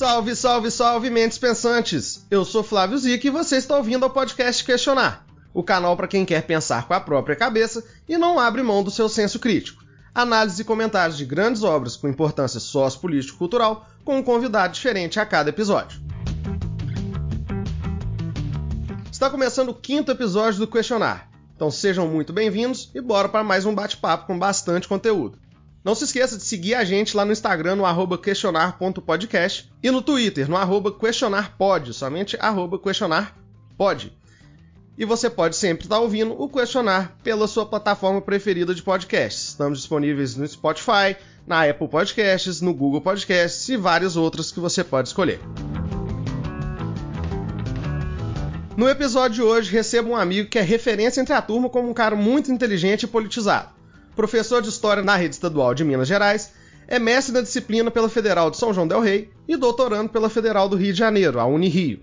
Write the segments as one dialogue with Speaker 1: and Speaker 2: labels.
Speaker 1: Salve, salve, salve, mentes pensantes! Eu sou Flávio Zic e você está ouvindo ao podcast Questionar, o canal para quem quer pensar com a própria cabeça e não abre mão do seu senso crítico. Análise e comentários de grandes obras com importância sociopolítico-cultural com um convidado diferente a cada episódio. Está começando o quinto episódio do Questionar, então sejam muito bem-vindos e bora para mais um bate-papo com bastante conteúdo. Não se esqueça de seguir a gente lá no Instagram, no questionar.podcast e no Twitter, no questionarpod, somente questionarpod. E você pode sempre estar ouvindo o Questionar pela sua plataforma preferida de podcasts. Estamos disponíveis no Spotify, na Apple Podcasts, no Google Podcasts e vários outros que você pode escolher. No episódio de hoje, recebo um amigo que é referência entre a turma como um cara muito inteligente e politizado professor de História na rede estadual de Minas Gerais, é mestre da disciplina pela Federal de São João del Rei e doutorando pela Federal do Rio de Janeiro, a Unirio.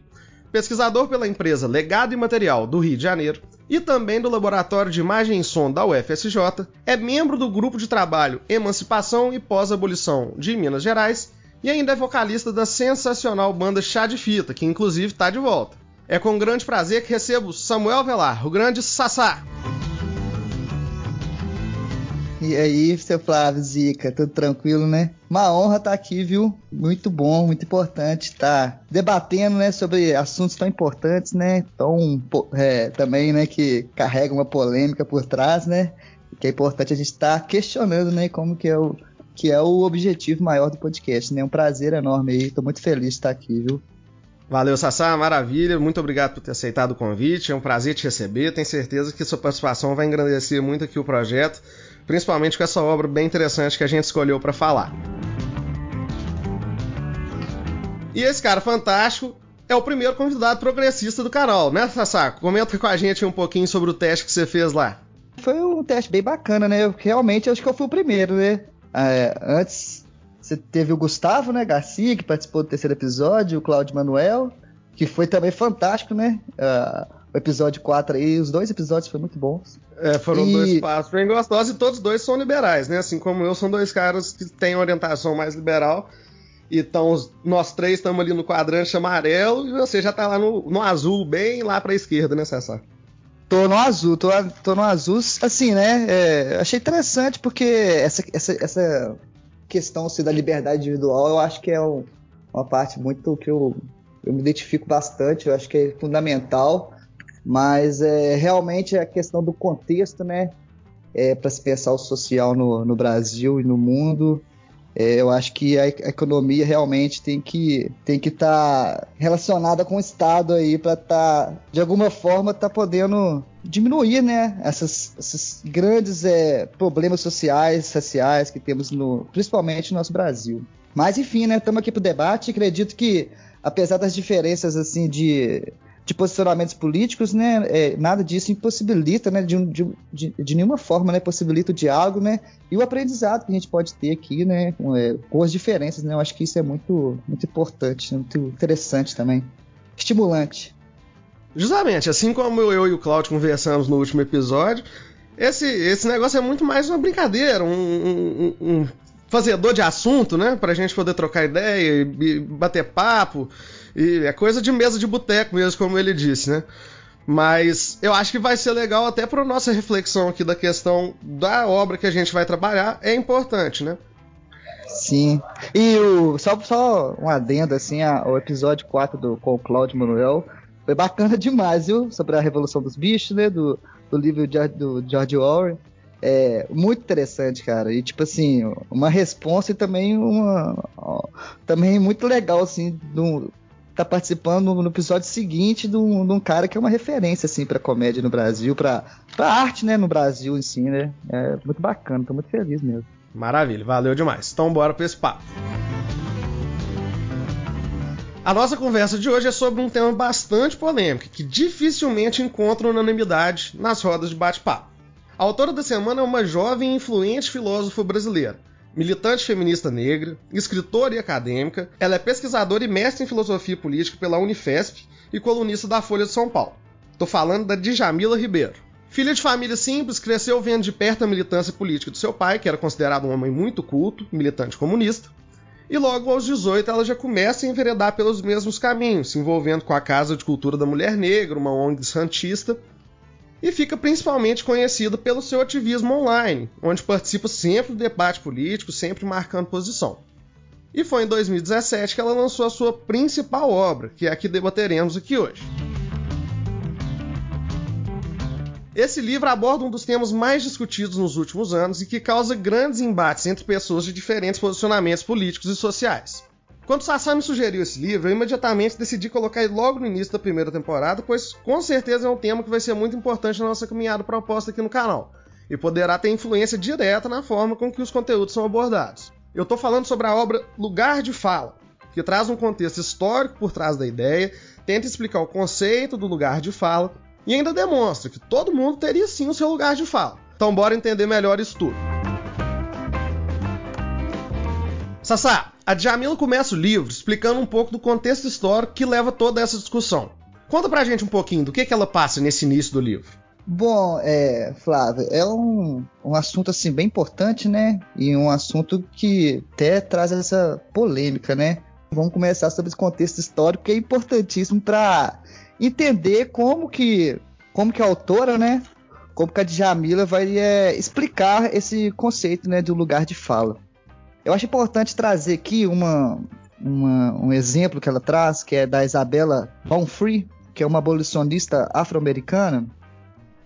Speaker 1: Pesquisador pela empresa Legado e Material do Rio de Janeiro e também do Laboratório de Imagem e Som da UFSJ, é membro do grupo de trabalho Emancipação e Pós-Abolição de Minas Gerais e ainda é vocalista da sensacional banda Chá de Fita, que inclusive está de volta. É com grande prazer que recebo Samuel Velar, o grande Sassá.
Speaker 2: E aí, seu Flávio, Zica, tudo tranquilo, né? Uma honra estar tá aqui, viu? Muito bom, muito importante estar tá debatendo, né, sobre assuntos tão importantes, né? Tão é, também, né, que carregam uma polêmica por trás, né? Que é importante a gente estar tá questionando, né, como que é o que é o objetivo maior do podcast, né? Um prazer enorme aí, tô muito feliz de estar aqui, viu?
Speaker 1: Valeu, Sassá, maravilha. Muito obrigado por ter aceitado o convite. É um prazer te receber. Tenho certeza que sua participação vai engrandecer muito aqui o projeto principalmente com essa obra bem interessante que a gente escolheu para falar. E esse cara fantástico é o primeiro convidado progressista do canal, né, Sassaco? Comenta com a gente um pouquinho sobre o teste que você fez lá.
Speaker 2: Foi um teste bem bacana, né? Eu, realmente acho que eu fui o primeiro, né? É, antes você teve o Gustavo, né, Garcia, que participou do terceiro episódio, o Cláudio Manuel, que foi também fantástico, né? Uh, o episódio 4 aí, os dois episódios foram muito bons.
Speaker 1: É, foram e... dois passos bem gostosos e todos dois são liberais, né? Assim como eu, são dois caras que têm orientação mais liberal. Então, nós três estamos ali no quadrante amarelo e você já tá lá no, no azul, bem lá pra esquerda, né, Cessar?
Speaker 2: Tô no azul, tô, tô no azul, assim, né? É, achei interessante porque essa, essa, essa questão assim, da liberdade individual eu acho que é um, uma parte muito que eu, eu me identifico bastante, eu acho que é fundamental. Mas é, realmente é a questão do contexto, né? É, para se pensar o social no, no Brasil e no mundo, é, eu acho que a, economia realmente tem que tem que estar tá relacionada com o Estado aí para estar tá, de alguma forma tá podendo diminuir, né? Essas, esses grandes é, problemas sociais, sociais que temos no, principalmente no nosso Brasil. Mas enfim, né? Estamos aqui para o debate. Acredito que apesar das diferenças assim de de posicionamentos políticos, né, é, nada disso impossibilita, né, de, de, de, de, nenhuma forma, né, possibilita o diálogo, né, e o aprendizado que a gente pode ter aqui, né, com, é, com as diferenças, né, eu acho que isso é muito, muito importante, muito interessante também, estimulante.
Speaker 1: Justamente, assim como eu e o Claudio conversamos no último episódio, esse, esse negócio é muito mais uma brincadeira, um, um, um fazedor de assunto, né, pra gente poder trocar ideia e bater papo, e é coisa de mesa de boteco mesmo, como ele disse, né? Mas eu acho que vai ser legal até para nossa reflexão aqui da questão da obra que a gente vai trabalhar, é importante, né?
Speaker 2: Sim. E o, só, só um adendo, assim, a, o episódio 4 do, com o Claudio Manuel foi bacana demais, viu? Sobre a Revolução dos Bichos, né? Do, do livro de, do George Orwell. É muito interessante, cara. E tipo assim, uma resposta e também uma. Também muito legal, assim, do, tá participando no, episódio seguinte de um, de um, cara que é uma referência, assim, pra comédia no Brasil, pra, pra arte, né, no Brasil em si, né? É muito bacana, tô muito feliz mesmo.
Speaker 1: Maravilha, valeu demais. Então bora pra esse papo. A nossa conversa de hoje é sobre um tema bastante polêmico, que dificilmente encontra unanimidade nas rodas de bate-papo. A autora da semana é uma jovem e influente filósofa brasileira, militante feminista negra, escritora e acadêmica, ela é pesquisadora e mestre em filosofia política pela Unifesp e colunista da Folha de São Paulo. Tô falando da Djamila Ribeiro. Filha de família simples, cresceu vendo de perto a militância política do seu pai, que era considerado um homem muito culto, militante comunista. E logo aos 18 ela já começa a enveredar pelos mesmos caminhos, se envolvendo com a Casa de Cultura da Mulher Negra, uma ONG santista, e fica principalmente conhecida pelo seu ativismo online, onde participa sempre do debate político, sempre marcando posição. E foi em 2017 que ela lançou a sua principal obra, que é a que debateremos aqui hoje. Esse livro aborda um dos temas mais discutidos nos últimos anos e que causa grandes embates entre pessoas de diferentes posicionamentos políticos e sociais. Quando Sassá me sugeriu esse livro, eu imediatamente decidi colocar ele logo no início da primeira temporada, pois com certeza é um tema que vai ser muito importante na nossa caminhada proposta aqui no canal e poderá ter influência direta na forma com que os conteúdos são abordados. Eu estou falando sobre a obra Lugar de Fala, que traz um contexto histórico por trás da ideia, tenta explicar o conceito do lugar de fala e ainda demonstra que todo mundo teria sim o seu lugar de fala. Então bora entender melhor isso tudo. Sassá, a Djamila começa o livro explicando um pouco do contexto histórico que leva toda essa discussão. Conta pra gente um pouquinho do que, que ela passa nesse início do livro.
Speaker 2: Bom, é, Flávio, é um, um assunto assim bem importante, né? E um assunto que até traz essa polêmica, né? Vamos começar sobre esse contexto histórico que é importantíssimo para entender como que, como que a autora, né, como que a Djamila vai é, explicar esse conceito, né, do lugar de fala. Eu acho importante trazer aqui uma, uma, um exemplo que ela traz, que é da Isabella Bonfree, que é uma abolicionista afro-americana,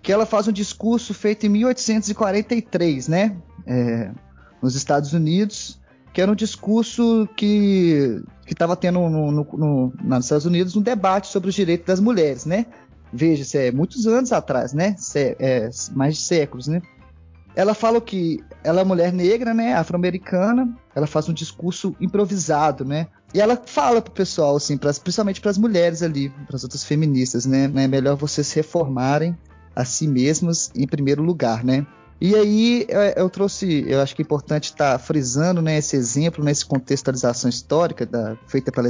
Speaker 2: que ela faz um discurso feito em 1843, né, é, nos Estados Unidos, que era um discurso que estava tendo no, no, no, nos Estados Unidos um debate sobre os direitos das mulheres, né? Veja, isso é muitos anos atrás, né? É, é, mais de séculos, né? Ela fala que ela é mulher negra, né? Afro-americana. Ela faz um discurso improvisado, né? E ela fala pro pessoal, assim, pras, principalmente para as mulheres ali, para as outras feministas, né? É melhor vocês reformarem a si mesmas em primeiro lugar, né? E aí é, eu trouxe, eu acho que é importante estar tá frisando né, esse exemplo, nessa né, contextualização histórica da, feita pela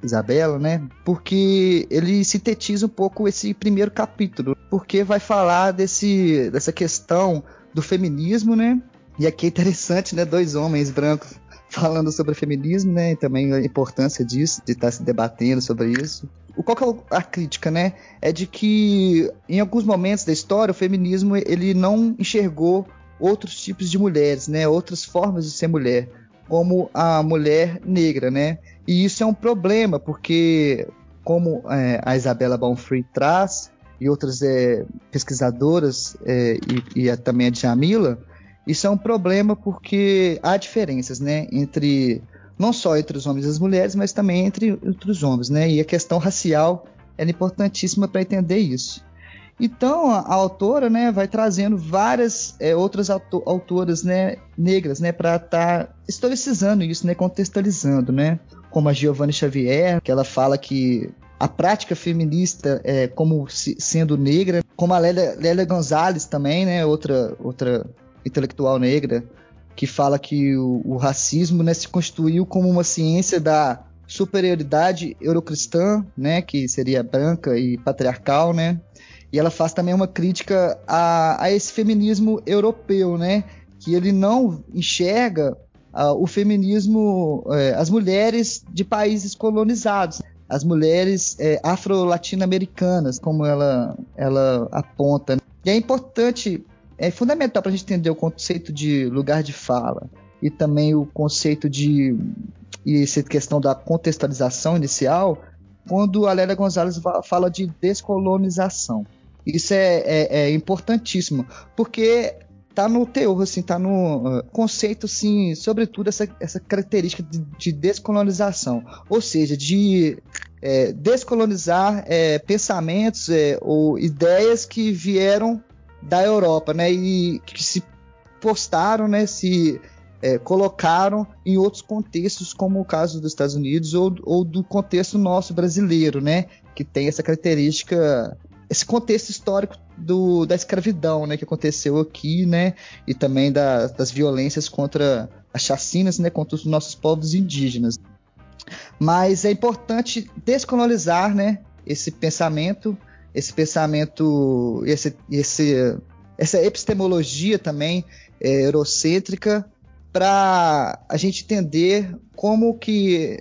Speaker 2: Isabela, né? Porque ele sintetiza um pouco esse primeiro capítulo, porque vai falar desse, dessa questão do feminismo, né? E aqui é interessante, né? Dois homens brancos falando sobre feminismo, né? E também a importância disso, de estar tá se debatendo sobre isso qual que é a crítica, né? É de que em alguns momentos da história o feminismo ele não enxergou outros tipos de mulheres, né? Outras formas de ser mulher, como a mulher negra, né? E isso é um problema porque, como é, a Isabela Bonfrey traz e outras é, pesquisadoras é, e, e a, também a Jamila, isso é um problema porque há diferenças, né? Entre não só entre os homens e as mulheres, mas também entre, entre os homens, né? E a questão racial é importantíssima para entender isso. Então a, a, autora, né, vai trazendo várias é, outras autoras, né, negras, né, para estar tá historicizando isso, né, contextualizando, né, como a Giovanna Xavier, que ela fala que a prática feminista é como se, sendo negra, como a Lélia, Lélia Gonzalez também, né, outra outra intelectual negra, que fala que o, o racismo né, se constituiu como uma ciência da superioridade eurocristã, né, que seria branca e patriarcal, né, e ela faz também uma crítica a, a esse feminismo europeu, né, que ele não enxerga uh, o feminismo, uh, as mulheres de países colonizados, as mulheres uh, afro-latino-americanas, como ela, ela aponta. E é importante é fundamental para a gente entender o conceito de lugar de fala e também o conceito de e essa questão da contextualização inicial, quando a Lélia Gonzalez fala de descolonização. Isso é, é, é importantíssimo, porque tá no teor, assim, tá no uh, conceito, assim, sobretudo essa, essa característica de, de descolonização, ou seja, de é, descolonizar é, pensamentos é, ou ideias que vieram da Europa, né? E que se postaram, né? Se é, colocaram em outros contextos, como o caso dos Estados Unidos ou, ou, do contexto nosso brasileiro, né? Que tem essa característica, esse contexto histórico do, da escravidão, né? Que aconteceu aqui, né? E também da, das violências contra as chacinas, né? Contra os nossos povos indígenas. Mas é importante descolonizar, né? Esse pensamento esse pensamento, esse, esse, essa epistemologia também é, eurocêntrica para a gente entender como que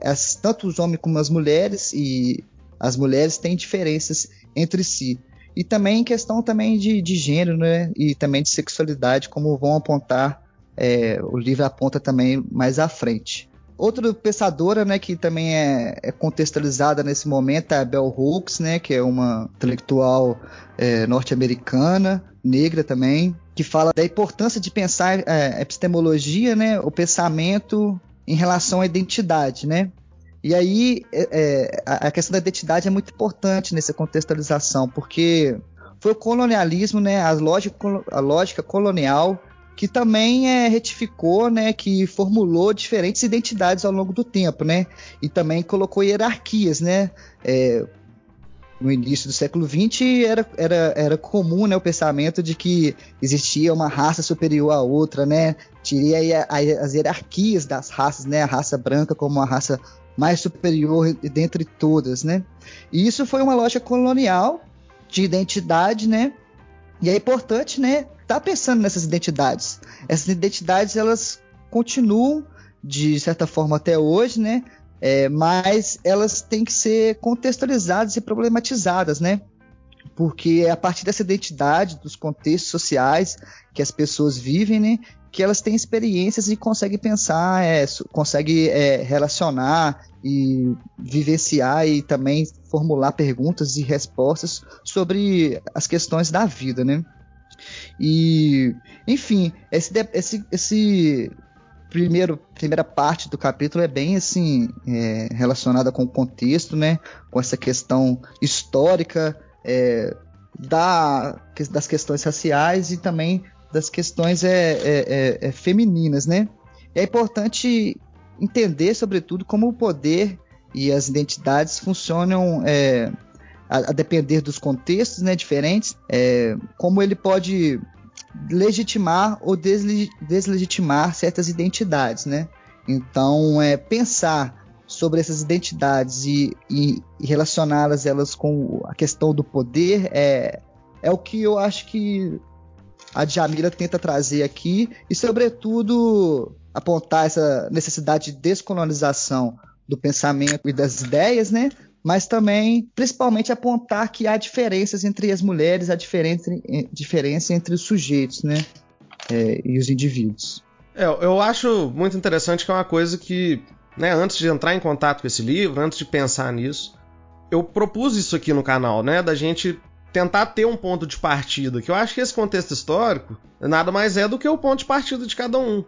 Speaker 2: as, tanto os homens como as mulheres e as mulheres têm diferenças entre si. E também questão também de, de gênero, né? E também de sexualidade, como vão apontar, é, o livro aponta também mais à frente. Outra pensadora, né, que também é, é, contextualizada nesse momento é a Bell Hooks, né, que é uma intelectual é, norte-americana, negra também, que fala da importância de pensar é, epistemologia, né, o pensamento em relação à identidade, né? E aí é, é a questão da identidade é muito importante nessa contextualização, porque foi o colonialismo, né, a lógica, a lógica colonial que também é, retificou, né, que formulou diferentes identidades ao longo do tempo, né, e também colocou hierarquias, né, é, no início do século XX era, era, era comum né, o pensamento de que existia uma raça superior à outra, né? Teria as hierarquias das raças, né? A raça branca como a raça mais superior dentre todas, né? E isso foi uma lógica colonial de identidade, né? E é importante, né, tá pensando nessas identidades. Essas identidades elas continuam de certa forma até hoje, né? É, mas elas têm que ser contextualizadas e problematizadas, né? Porque é a partir dessa identidade, dos contextos sociais que as pessoas vivem, né? Que elas têm experiências e conseguem pensar, é, conseguem é, relacionar e vivenciar e também formular perguntas e respostas sobre as questões da vida, né? E, enfim, esse, esse, esse primeiro, primeira parte do capítulo é bem assim é, relacionada com o contexto, né? Com essa questão histórica é, da, das questões raciais e também das questões é, é, é, é femininas, né? É importante entender, sobretudo, como o poder e as identidades funcionam é, a, a, depender dos contextos né, diferentes, é, como ele pode legitimar ou deslegitimar certas identidades, né? Então, é, pensar sobre essas identidades e, e, e relacioná-las elas com a questão do poder é, é o que eu acho que a Djamila tenta trazer aqui e, sobretudo, apontar essa necessidade de descolonização do pensamento e das ideias, né? Mas também, principalmente, apontar que há diferenças entre as mulheres, há diferença, diferença entre os sujeitos, né? É, e os indivíduos.
Speaker 1: É, eu acho muito interessante que é uma coisa que, né, antes de entrar em contato com esse livro, antes de pensar nisso, eu propus isso aqui no canal, né, da gente tentar ter um ponto de partida, que eu acho que esse contexto histórico nada mais é do que o ponto de partida de cada um.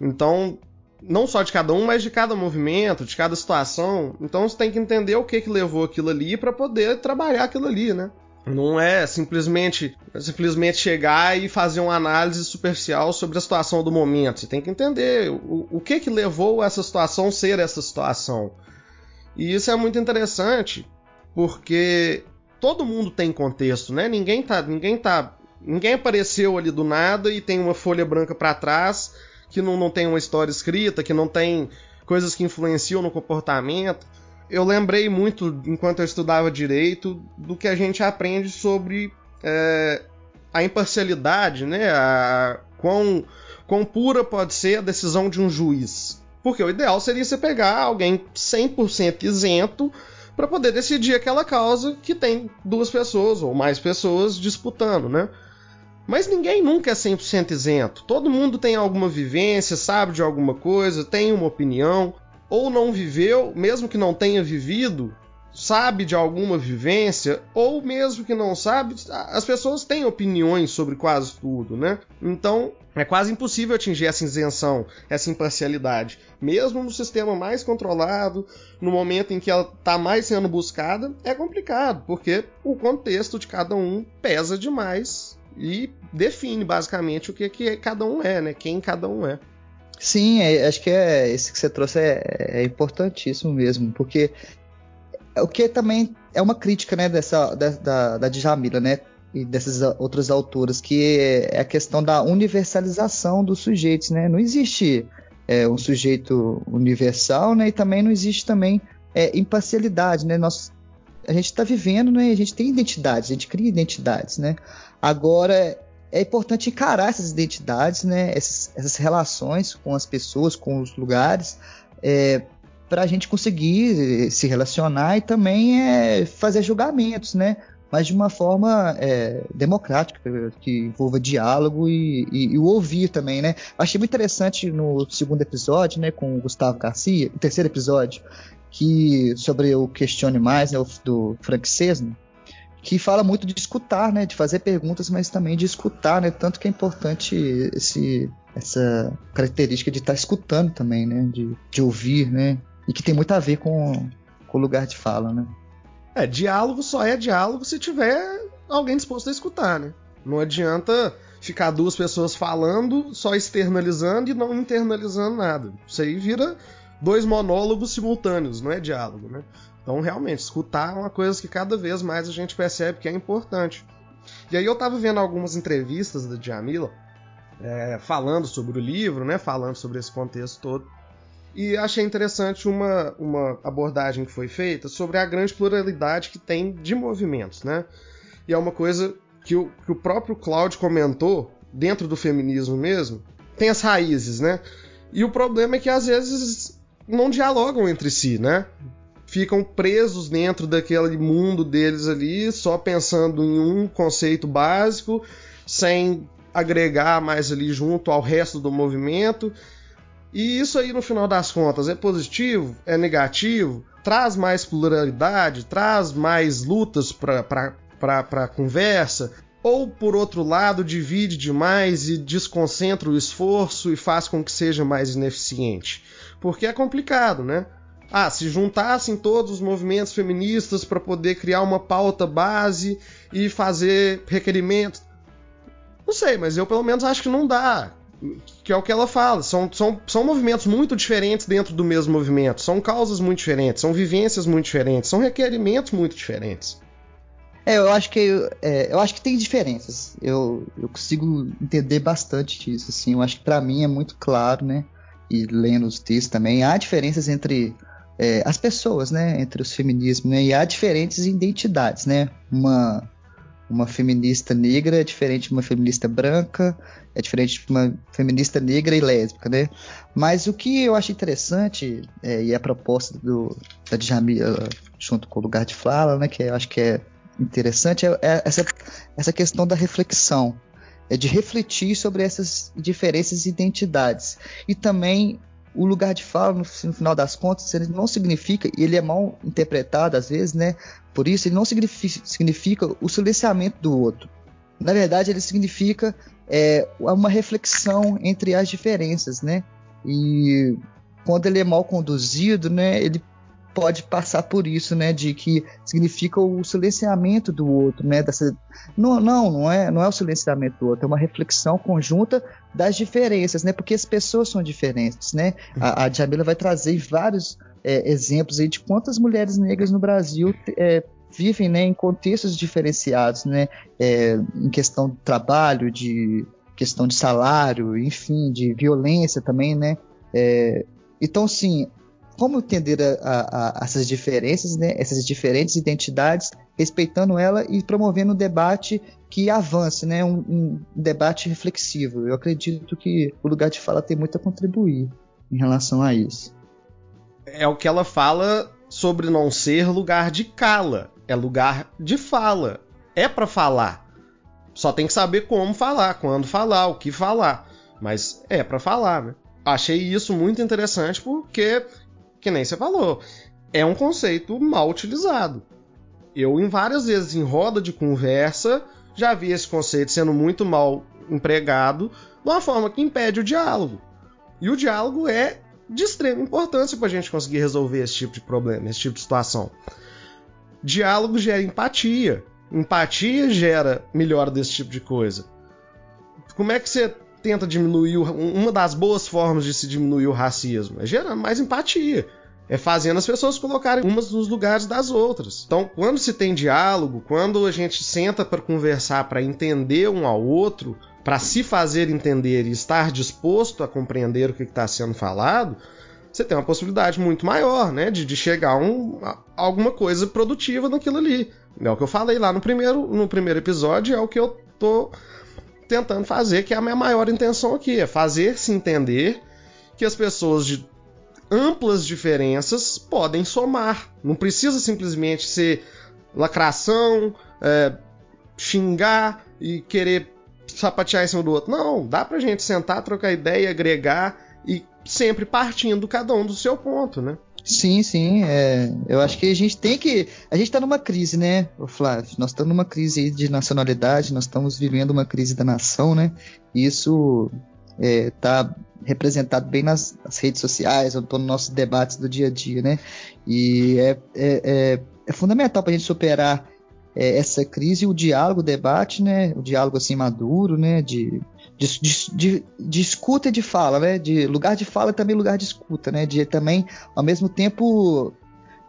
Speaker 1: Então, não só de cada um, mas de cada movimento, de cada situação. Então você tem que entender o que que levou aquilo ali para poder trabalhar aquilo ali, né? Não é simplesmente simplesmente chegar e fazer uma análise superficial sobre a situação do momento. Você tem que entender o, o que que levou essa situação ser essa situação. E isso é muito interessante porque todo mundo tem contexto, né? Ninguém tá, ninguém tá, ninguém apareceu ali do nada e tem uma folha branca para trás que não, não tem uma história escrita, que não tem coisas que influenciam no comportamento. Eu lembrei muito, enquanto eu estudava direito, do que a gente aprende sobre é, a imparcialidade, né? A, quão, quão pura pode ser a decisão de um juiz. Porque o ideal seria você pegar alguém 100% isento para poder decidir aquela causa que tem duas pessoas ou mais pessoas disputando, né? Mas ninguém nunca é 100% isento. Todo mundo tem alguma vivência, sabe de alguma coisa, tem uma opinião, ou não viveu, mesmo que não tenha vivido, sabe de alguma vivência, ou mesmo que não sabe, as pessoas têm opiniões sobre quase tudo, né? Então é quase impossível atingir essa isenção, essa imparcialidade. Mesmo no sistema mais controlado, no momento em que ela está mais sendo buscada, é complicado, porque o contexto de cada um pesa demais e define basicamente o que, que cada um é, né? Quem cada um é.
Speaker 2: Sim, é, acho que é esse que você trouxe é, é, importantíssimo mesmo, porque o que também é uma crítica, né, dessa da, da, da Djamila, né, e dessas outras autoras, que é a questão da universalização dos sujeitos, né? Não existe é, um sujeito universal, né? E também não existe também é, imparcialidade, né? Nós, a gente está vivendo, né? A gente tem identidades, a gente cria identidades, né? Agora, é importante encarar essas identidades, né, essas, essas relações com as pessoas, com os lugares, é, para a gente conseguir se relacionar e também é, fazer julgamentos, né? Mas de uma forma é, democrática, que envolva diálogo e, e, e, o ouvir também, né? Achei muito interessante no segundo episódio, né, com o Gustavo Garcia, o terceiro episódio, que sobre o Questione Mais, né, do Frank Cesno, que fala muito de escutar, né, de fazer perguntas, mas também de escutar, né, tanto que é importante esse, essa característica de estar tá escutando também, né, de, de ouvir, né, e que tem muito a ver com, o lugar de fala, né.
Speaker 1: É, diálogo só é diálogo se tiver alguém disposto a escutar, né. Não adianta ficar duas pessoas falando, só externalizando e não internalizando nada. Isso aí vira dois monólogos simultâneos, não é diálogo, né? Então, realmente, escutar é uma coisa que cada vez mais a gente percebe que é importante. E aí eu estava vendo algumas entrevistas da Djamila, é, falando sobre o livro, né, falando sobre esse contexto todo, e achei interessante uma, uma abordagem que foi feita sobre a grande pluralidade que tem de movimentos, né? E é uma coisa que o, que o próprio Claude comentou, dentro do feminismo mesmo, tem as raízes, né? E o problema é que às vezes não dialogam entre si, né? Ficam presos dentro daquele mundo deles ali, só pensando em um conceito básico, sem agregar mais ali junto ao resto do movimento. E isso aí, no final das contas, é positivo? É negativo? Traz mais pluralidade? Traz mais lutas para a conversa? Ou, por outro lado, divide demais e desconcentra o esforço e faz com que seja mais ineficiente? Porque é complicado, né? Ah, se juntassem todos os movimentos feministas para poder criar uma pauta base e fazer requerimentos. Não sei, mas eu pelo menos acho que não dá. Que é o que ela fala. São, são, são movimentos muito diferentes dentro do mesmo movimento. São causas muito diferentes, são vivências muito diferentes, são requerimentos muito diferentes.
Speaker 2: É, eu acho que é, eu acho que tem diferenças. Eu, eu consigo entender bastante isso. Assim, eu acho que para mim é muito claro, né? e lendo os textos também, há diferenças entre é, as pessoas, né, entre os feminismos, né, e há diferentes identidades, né, uma, uma feminista negra é diferente de uma feminista branca, é diferente de uma feminista negra e lésbica, né, mas o que eu acho interessante, é, e a proposta do, da Djamila junto com o lugar de fala, né, que eu acho que é interessante, é, é essa, essa questão da reflexão, é de refletir sobre essas diferenças e identidades. E também o lugar de fala, no, no, final das contas, ele não significa, e ele é mal interpretado às vezes, né? Por isso, ele não significa, significa o silenciamento do outro. Na verdade, ele significa é, uma reflexão entre as diferenças, né? E quando ele é mal conduzido, né? Ele pode passar por isso, né, de que significa o silenciamento do outro, né, dessa não, não, não é, não é o silenciamento do outro, é uma reflexão conjunta das diferenças, né, porque as pessoas são diferentes, né. A, a Jamila vai trazer vários é, exemplos aí de quantas mulheres negras no Brasil é, vivem, né, em contextos diferenciados, né, é, em questão de trabalho, de questão de salário, enfim, de violência também, né. É, então, sim, como entender a, a, a essas diferenças, né, essas diferentes identidades, respeitando ela e promovendo um debate que avance, né, um, um, debate reflexivo. Eu acredito que o lugar de fala tem muito a contribuir em relação a isso.
Speaker 1: É o que ela fala sobre não ser lugar de cala, é lugar de fala. É para falar. Só tem que saber como falar, quando falar, o que falar. Mas é para falar, né? Achei isso muito interessante porque que nem você falou, é um conceito mal utilizado. Eu, em várias vezes em roda de conversa, já vi esse conceito sendo muito mal empregado de uma forma que impede o diálogo. E o diálogo é de extrema importância para a gente conseguir resolver esse tipo de problema, esse tipo de situação. Diálogo gera empatia. Empatia gera melhora desse tipo de coisa. Como é que você tenta diminuir o, uma das boas formas de se diminuir o racismo é gerando mais empatia. É fazendo as pessoas colocarem umas nos lugares das outras. Então, quando se tem diálogo, quando a gente senta para conversar, para entender um ao outro, para se fazer entender e estar disposto a compreender o que está sendo falado, você tem uma possibilidade muito maior, né, de, de chegar a, um, a alguma coisa produtiva naquilo ali. É o que eu falei lá no primeiro, no primeiro episódio, é o que eu tô tentando fazer, que é a minha maior intenção aqui, é fazer se entender que as pessoas de amplas diferenças podem somar. Não precisa simplesmente ser lacração, é, xingar e querer sapatear em cima do outro. Não, dá pra gente sentar, trocar ideia, agregar e sempre partindo cada um do seu ponto, né?
Speaker 2: Sim, sim. É, eu acho que a gente tem que. A gente está numa crise, né, Flávio? Nós estamos numa crise de nacionalidade, nós estamos vivendo uma crise da nação, né? E isso está é, representado bem nas, nas, redes sociais, ou nos nossos debates do dia a dia, né? E é, é, é, é fundamental para a gente superar é, essa crise, o diálogo, o debate, né? O diálogo assim maduro, né? De, de, de, de, escuta e de fala, né? De lugar de fala também lugar de escuta, né? De também, ao mesmo tempo,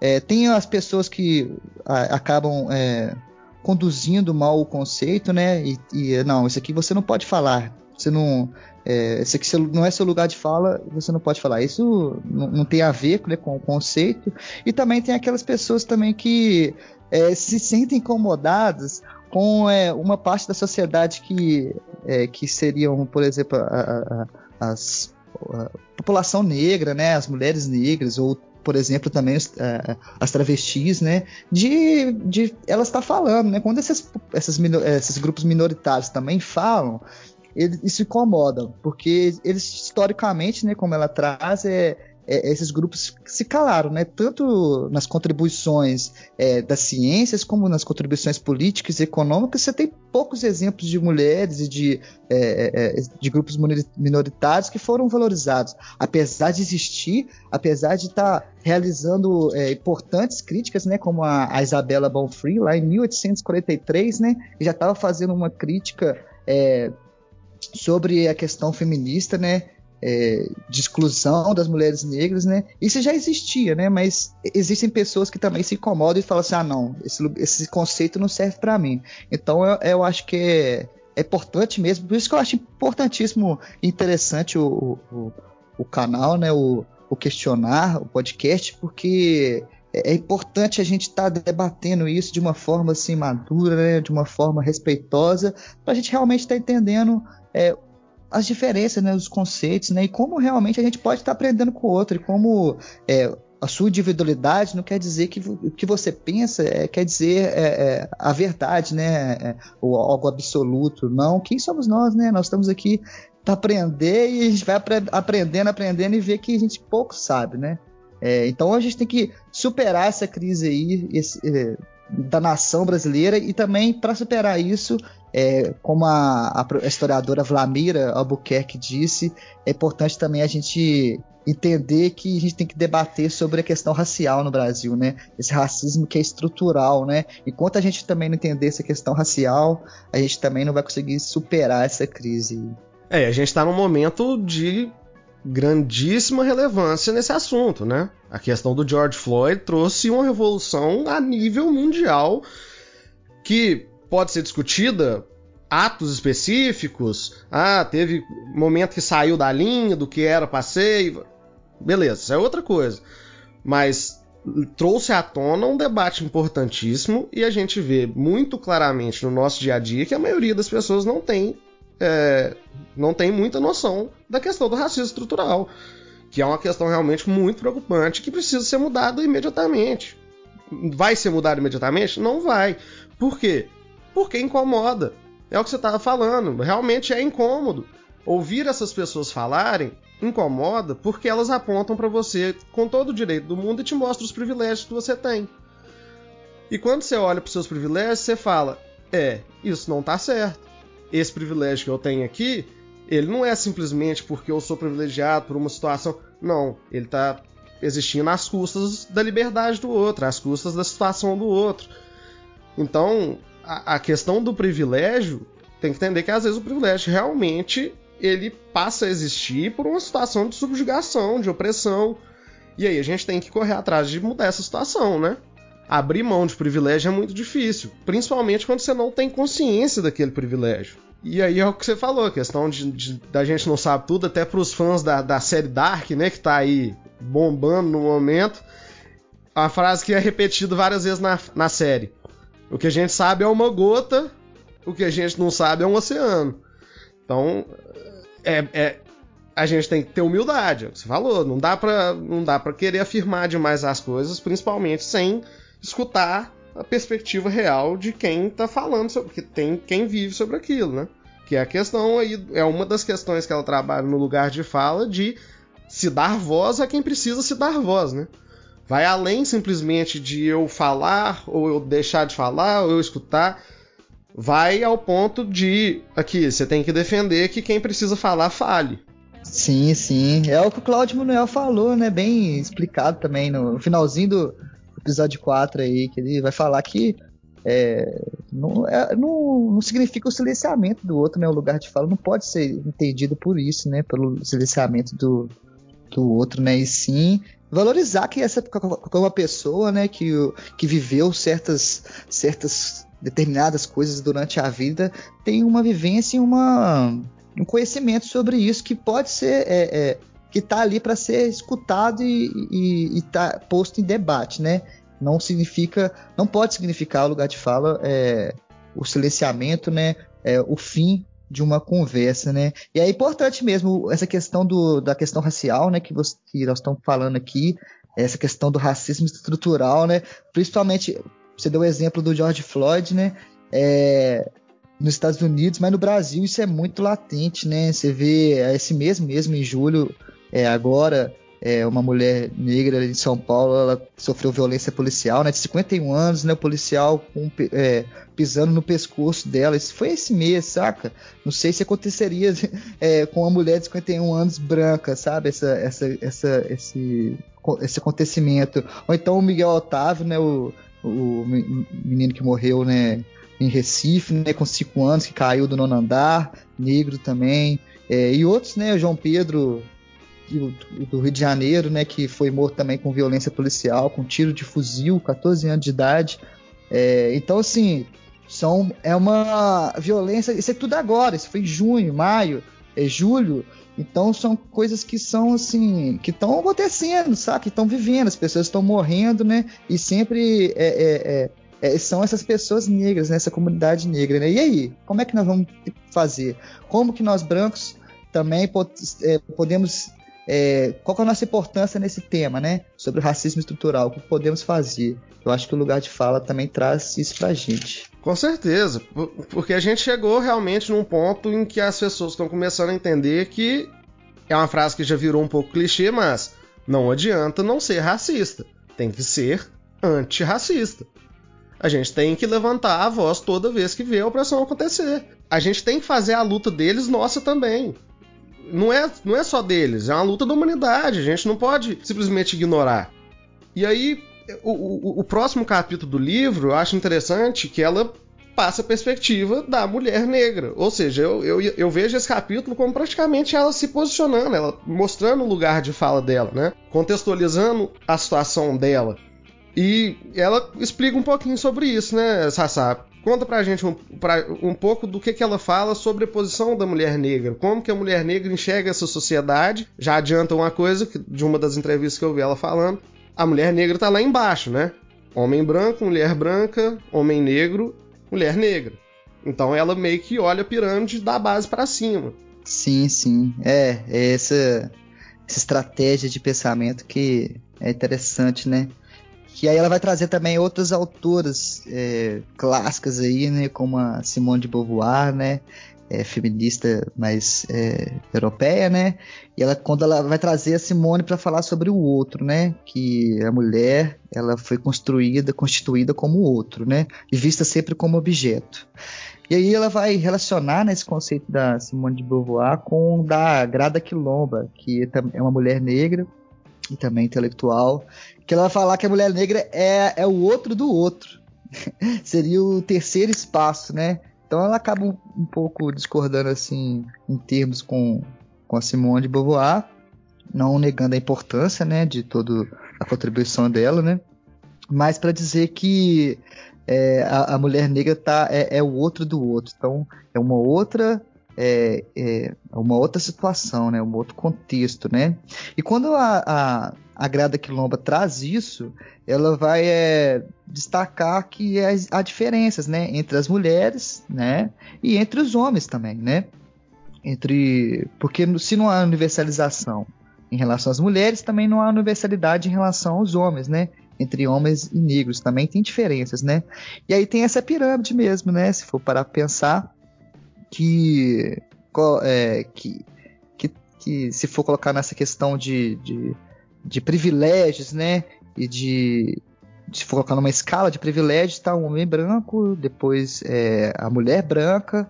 Speaker 2: é, tem as pessoas que a, acabam é, conduzindo mal o conceito, né? E, e, não, isso aqui você não pode falar. Você não, é, esse aqui não é seu lugar de fala, você não pode falar. Isso não, não tem a ver né, com o conceito. E também tem aquelas pessoas também que é, se sentem incomodadas com é, uma parte da sociedade que, é, que seriam, por exemplo, a, a, as, a população negra, né, as mulheres negras, ou por exemplo, também as travestis, né? De, de ela está falando, né? Quando esses, esses, esses grupos minoritários também falam, eles, isso incomoda, porque eles historicamente, né, como ela traz, é, é, esses grupos se calaram, né? Tanto nas contribuições é, das ciências como nas contribuições políticas e econômicas, você tem poucos exemplos de mulheres e de, é, é, é de grupos minoritários que foram valorizados, apesar de existir, apesar de estar tá realizando é, importantes críticas, né? Como a, a Isabella Bonfree lá em 1843, né? Já estava fazendo uma crítica sobre a questão feminista, né? É, de exclusão das mulheres negras, né? Isso já existia, né? Mas existem pessoas que também se incomodam e falam assim: ah, não, esse, esse conceito não serve para mim. Então eu, eu, acho que é, é, importante mesmo, por isso que eu acho importantíssimo interessante o, o, o, canal, né? O, o questionar, o podcast, porque é, é importante a gente estar tá debatendo isso de uma forma assim madura, né? de uma forma respeitosa, para a gente realmente estar tá entendendo é, as diferenças, né, os conceitos, né, e como realmente a gente pode estar aprendendo com o outro, e como é, a sua individualidade não quer dizer que o que você pensa é, quer dizer é, é, a verdade, né, é, ou algo absoluto. Não, quem somos nós, né? Nós estamos aqui para aprender e a gente vai aprendendo, aprendendo e ver que a gente pouco sabe, né? É, então a gente tem que superar essa crise aí, esse, é, da nação brasileira e também para superar isso, é, como a, a, historiadora Vlamira Albuquerque disse, é importante também a gente entender que a gente tem que debater sobre a questão racial no Brasil, né? Esse racismo que é estrutural, né? Enquanto a gente também não entender essa questão racial, a gente também não vai conseguir superar essa crise.
Speaker 1: É, a gente está num momento de grandíssima relevância nesse assunto, né? A questão do George Floyd trouxe uma revolução a nível mundial que pode ser discutida atos específicos. Ah, teve momento que saiu da linha do que era passeio. Beleza, isso é outra coisa. Mas trouxe à tona um debate importantíssimo e a gente vê muito claramente no nosso dia a dia que a maioria das pessoas não tem é, não tem muita noção da questão do racismo estrutural, que é uma questão realmente muito preocupante que precisa ser mudada imediatamente. Vai ser mudado imediatamente? Não vai. Por quê? Porque incomoda. É o que você estava falando. Realmente é incômodo. Ouvir essas pessoas falarem incomoda porque elas apontam para você com todo o direito do mundo e te mostram os privilégios que você tem. E quando você olha para seus privilégios, você fala: é, isso não está certo esse privilégio que eu tenho aqui, ele não é simplesmente porque eu sou privilegiado por uma situação. Não, ele está existindo às custas da liberdade do outro, às custas da situação do outro. Então, a, a questão do privilégio tem que entender que às vezes o privilégio realmente ele passa a existir por uma situação de subjugação, de opressão. E aí a gente tem que correr atrás de mudar essa situação, né? Abrir mão de privilégio é muito difícil, principalmente quando você não tem consciência daquele privilégio. E aí é o que você falou, a questão de, de da gente não sabe tudo, até para os fãs da, da série Dark, né, que tá aí bombando no momento, a frase que é repetida várias vezes na, na série. O que a gente sabe é uma gota, o que a gente não sabe é um oceano. Então, é, é, a gente tem que ter humildade, é o que você falou. Não dá pra, não dá pra querer afirmar demais as coisas, principalmente sem escutar a perspectiva real de quem tá falando, sobre, que tem quem vive sobre aquilo, né? Que é a questão aí, é uma das questões que ela trabalha no lugar de fala de se dar voz a quem precisa se dar voz, né? Vai além simplesmente de eu falar, ou eu deixar de falar, ou eu escutar. Vai ao ponto de, aqui, você tem que defender que quem precisa falar, fale.
Speaker 2: Sim, sim. É o que o Claudio Manuel falou, né? Bem explicado também no finalzinho do episódio 4 aí, que ele vai falar que é, não, é, não, não, significa o silenciamento do outro, né? O lugar de fala não pode ser entendido por isso, né? Pelo silenciamento do, do outro, né? E sim valorizar que essa uma pessoa, né? Que, que viveu certas, certas determinadas coisas durante a vida tem uma vivência e uma, um conhecimento sobre isso que pode ser é, é, que está ali para ser escutado e está posto em debate, né? Não significa, não pode significar o lugar de fala é, o silenciamento, né? É, o fim de uma conversa, né? E é importante mesmo essa questão do, da questão racial, né? Que, você, que nós estamos falando aqui, essa questão do racismo estrutural, né? Principalmente, você deu o exemplo do George Floyd, né? É, nos Estados Unidos, mas no Brasil isso é muito latente, né? Você vê esse mês mesmo, em julho, é, agora, é, uma mulher negra em São Paulo, ela sofreu violência policial, né, de 51 anos, né, o policial com, é, pisando no pescoço dela, isso foi esse mês, saca? Não sei se aconteceria é, com uma mulher de 51 anos branca, sabe, essa, essa, essa, esse, esse acontecimento. Ou então o Miguel Otávio, né, o, o menino que morreu, né, em Recife, né, com 5 anos, que caiu do nono andar, negro também, é, e outros, né, o João Pedro do Rio de Janeiro, né, que foi morto também com violência policial, com tiro de fuzil, 14 anos de idade. É, então, assim, são, é uma violência. Isso é tudo agora, isso foi em junho, maio, é julho. Então são coisas que são assim, que estão acontecendo, sabe? Que estão vivendo, as pessoas estão morrendo, né? E sempre é, é, é, é são essas pessoas negras, né? essa comunidade negra, né? E aí, como é que nós vamos fazer? Como que nós brancos também é, podemos é, qual é a nossa importância nesse tema, né? Sobre o racismo estrutural, o que podemos fazer? Eu acho que o lugar de fala também traz isso pra gente.
Speaker 1: Com certeza, porque a gente chegou realmente num ponto em que as pessoas estão começando a entender que é uma frase que já virou um pouco clichê, mas não adianta não ser racista, tem que ser antirracista. A gente tem que levantar a voz toda vez que vê a opressão acontecer. A gente tem que fazer a luta deles nossa também não é, não é só deles, é uma luta da humanidade. A gente não pode simplesmente ignorar. E aí, o, o, o próximo capítulo do livro, eu acho interessante que ela passa a perspectiva da mulher negra. Ou seja, eu, eu, eu, vejo esse capítulo como praticamente ela se posicionando, ela mostrando o lugar de fala dela, né? Contextualizando a situação dela. E ela explica um pouquinho sobre isso, né, Sassá? Conta pra gente um, pra, um pouco do que, que ela fala sobre a posição da mulher negra, como que a mulher negra enxerga essa sociedade. Já adianta uma coisa, que, de uma das entrevistas que eu vi ela falando, a mulher negra tá lá embaixo, né? Homem branco, mulher branca, homem negro, mulher negra. Então ela meio que olha a pirâmide da base para cima.
Speaker 2: Sim, sim. É, é essa, essa estratégia de pensamento que é interessante, né? Que aí ela vai trazer também outras autoras é, clássicas aí, né? Como a Simone de Beauvoir, né? É, feminista mais é, europeia, né? E ela quando ela vai trazer a Simone para falar sobre o outro, né? Que a mulher ela foi construída, constituída como outro, né? E vista sempre como objeto. E aí ela vai relacionar nesse conceito da Simone de Beauvoir com o da Grada Quilomba, que é uma mulher negra e também intelectual, que ela vai falar que a mulher negra é, é o outro do outro. Seria o terceiro espaço, né? Então ela acaba um, um, pouco discordando assim em termos com, com a Simone de Beauvoir, não negando a importância, né, de toda a contribuição dela, né? Mas para dizer que é, a, a, mulher negra tá, é, é o outro do outro. Então é uma outra é, é, uma outra situação, né? Um outro contexto, né? E quando a, a, a Grada Quilomba traz isso, ela vai é, destacar que há diferenças, né? Entre as mulheres, né? E entre os homens também, né? entre porque se não há universalização em relação às mulheres, também não há universalidade em relação aos homens, né? Entre homens e negros também tem diferenças, né? E aí tem essa pirâmide mesmo, né? Se for para pensar que, é, que, que, que, se for colocar nessa questão de, de, de privilégios, né? E de, se for colocar numa escala de privilégios, está o homem branco, depois é, a mulher branca,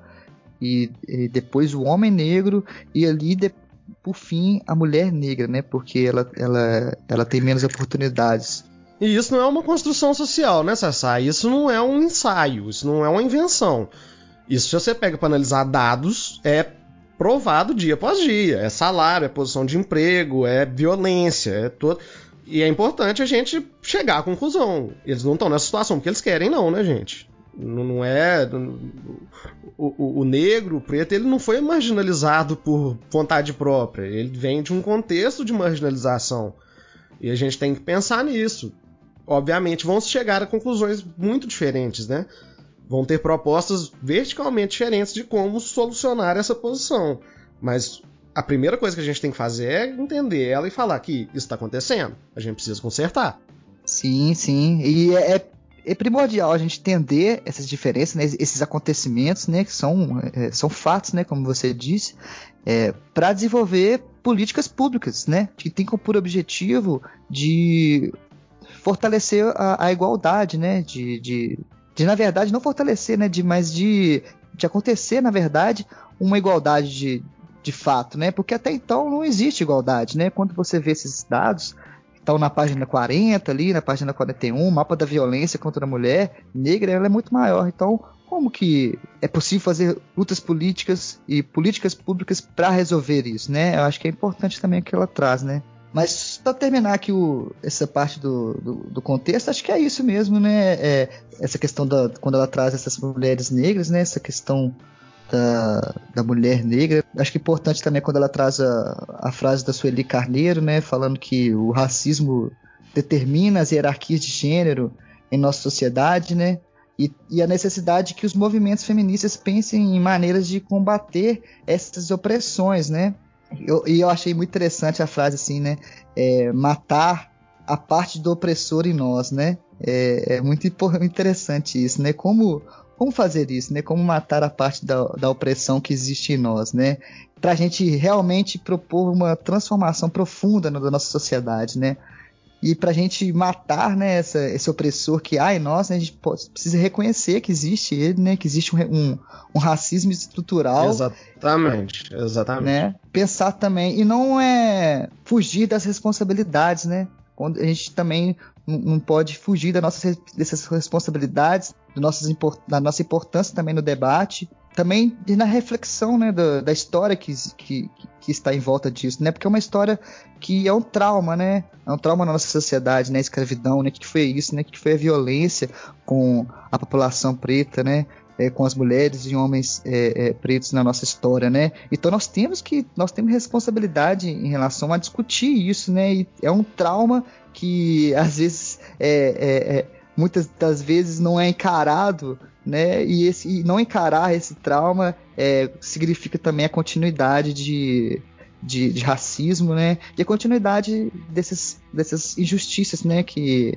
Speaker 2: e, e, depois o homem negro, e ali por fim, a mulher negra, né? Porque ela, ela, ela tem menos oportunidades.
Speaker 1: E isso não é uma construção social, né, Sassá? Isso não é um ensaio, isso não é uma invenção. Isso, se você pega para analisar dados, é provado dia após dia. É salário, é posição de emprego, é violência, é todo. E é importante a gente chegar à conclusão. Eles não estão nessa situação porque eles querem, não, né, gente? Não, é. O, o, o, negro, o preto, ele não foi marginalizado por vontade própria. Ele vem de um contexto de marginalização. E a gente tem que pensar nisso. Obviamente, vão chegar a conclusões muito diferentes, né? Vão ter propostas verticalmente diferentes de como solucionar essa posição. Mas a primeira coisa que a gente tem que fazer é entender ela e falar que isso está acontecendo. A gente precisa consertar.
Speaker 2: Sim, sim. E é, é é primordial a gente entender essas diferenças, né, esses acontecimentos, né, que são, é, são fatos, né, como você disse, é, para desenvolver políticas públicas, né, que tem como por objetivo de fortalecer a, a igualdade, né, de, de, de, na verdade, não fortalecer, né, de, mas de, de acontecer, na verdade, uma igualdade de, de fato, né, porque até então não existe igualdade, né, quando você vê esses dados, estão na página 40 ali, na página 41, o mapa da violência contra a mulher negra, ela é muito maior. Então, como que é possível fazer lutas políticas e políticas públicas para resolver isso, né? Eu acho que é importante também o que ela traz, né? Mas para terminar aqui o, essa parte do, do, do, contexto, acho que é isso mesmo, né? É, essa questão da quando ela traz essas mulheres negras, né? Essa questão da, da mulher negra. Acho que é importante também quando ela traz a, a frase da Sueli Carneiro, né, falando que o racismo determina as hierarquias de gênero em nossa sociedade, né? E, e, a necessidade que os movimentos feministas pensem em maneiras de combater essas opressões, né? Eu, e eu achei muito interessante a frase assim, né? É, matar a parte do opressor em nós, né? É, é muito interessante isso, né? Como como fazer isso, né? Como matar a parte da, da opressão que existe em nós, né? Para a gente realmente propor uma transformação profunda na, da nossa sociedade, né? E para a gente matar né, essa, esse opressor que há em nós, né, a gente pode, precisa reconhecer que existe ele, né? Que existe um, um, um racismo estrutural.
Speaker 1: Exatamente, exatamente.
Speaker 2: Né? Pensar também, e não é fugir das responsabilidades, né? Quando a gente também não pode fugir das nossas, dessas responsabilidades, do da nossa importância também no debate, também na reflexão né, da, da história que, que, que, está em volta disso, né? Porque é uma história que é um trauma, né? É um trauma na nossa sociedade, né? A escravidão, né? O que foi isso, né? O que foi a violência com a população preta, né? É, com as mulheres e homens é, é, pretos na nossa história, né? Então nós temos que nós temos responsabilidade em relação a discutir isso, né? E é um trauma que às vezes é, é, é, muitas das vezes não é encarado, né? E, esse, e não encarar esse trauma é, significa também a continuidade de, de, de, racismo, né? E a continuidade desses, dessas injustiças, né? Que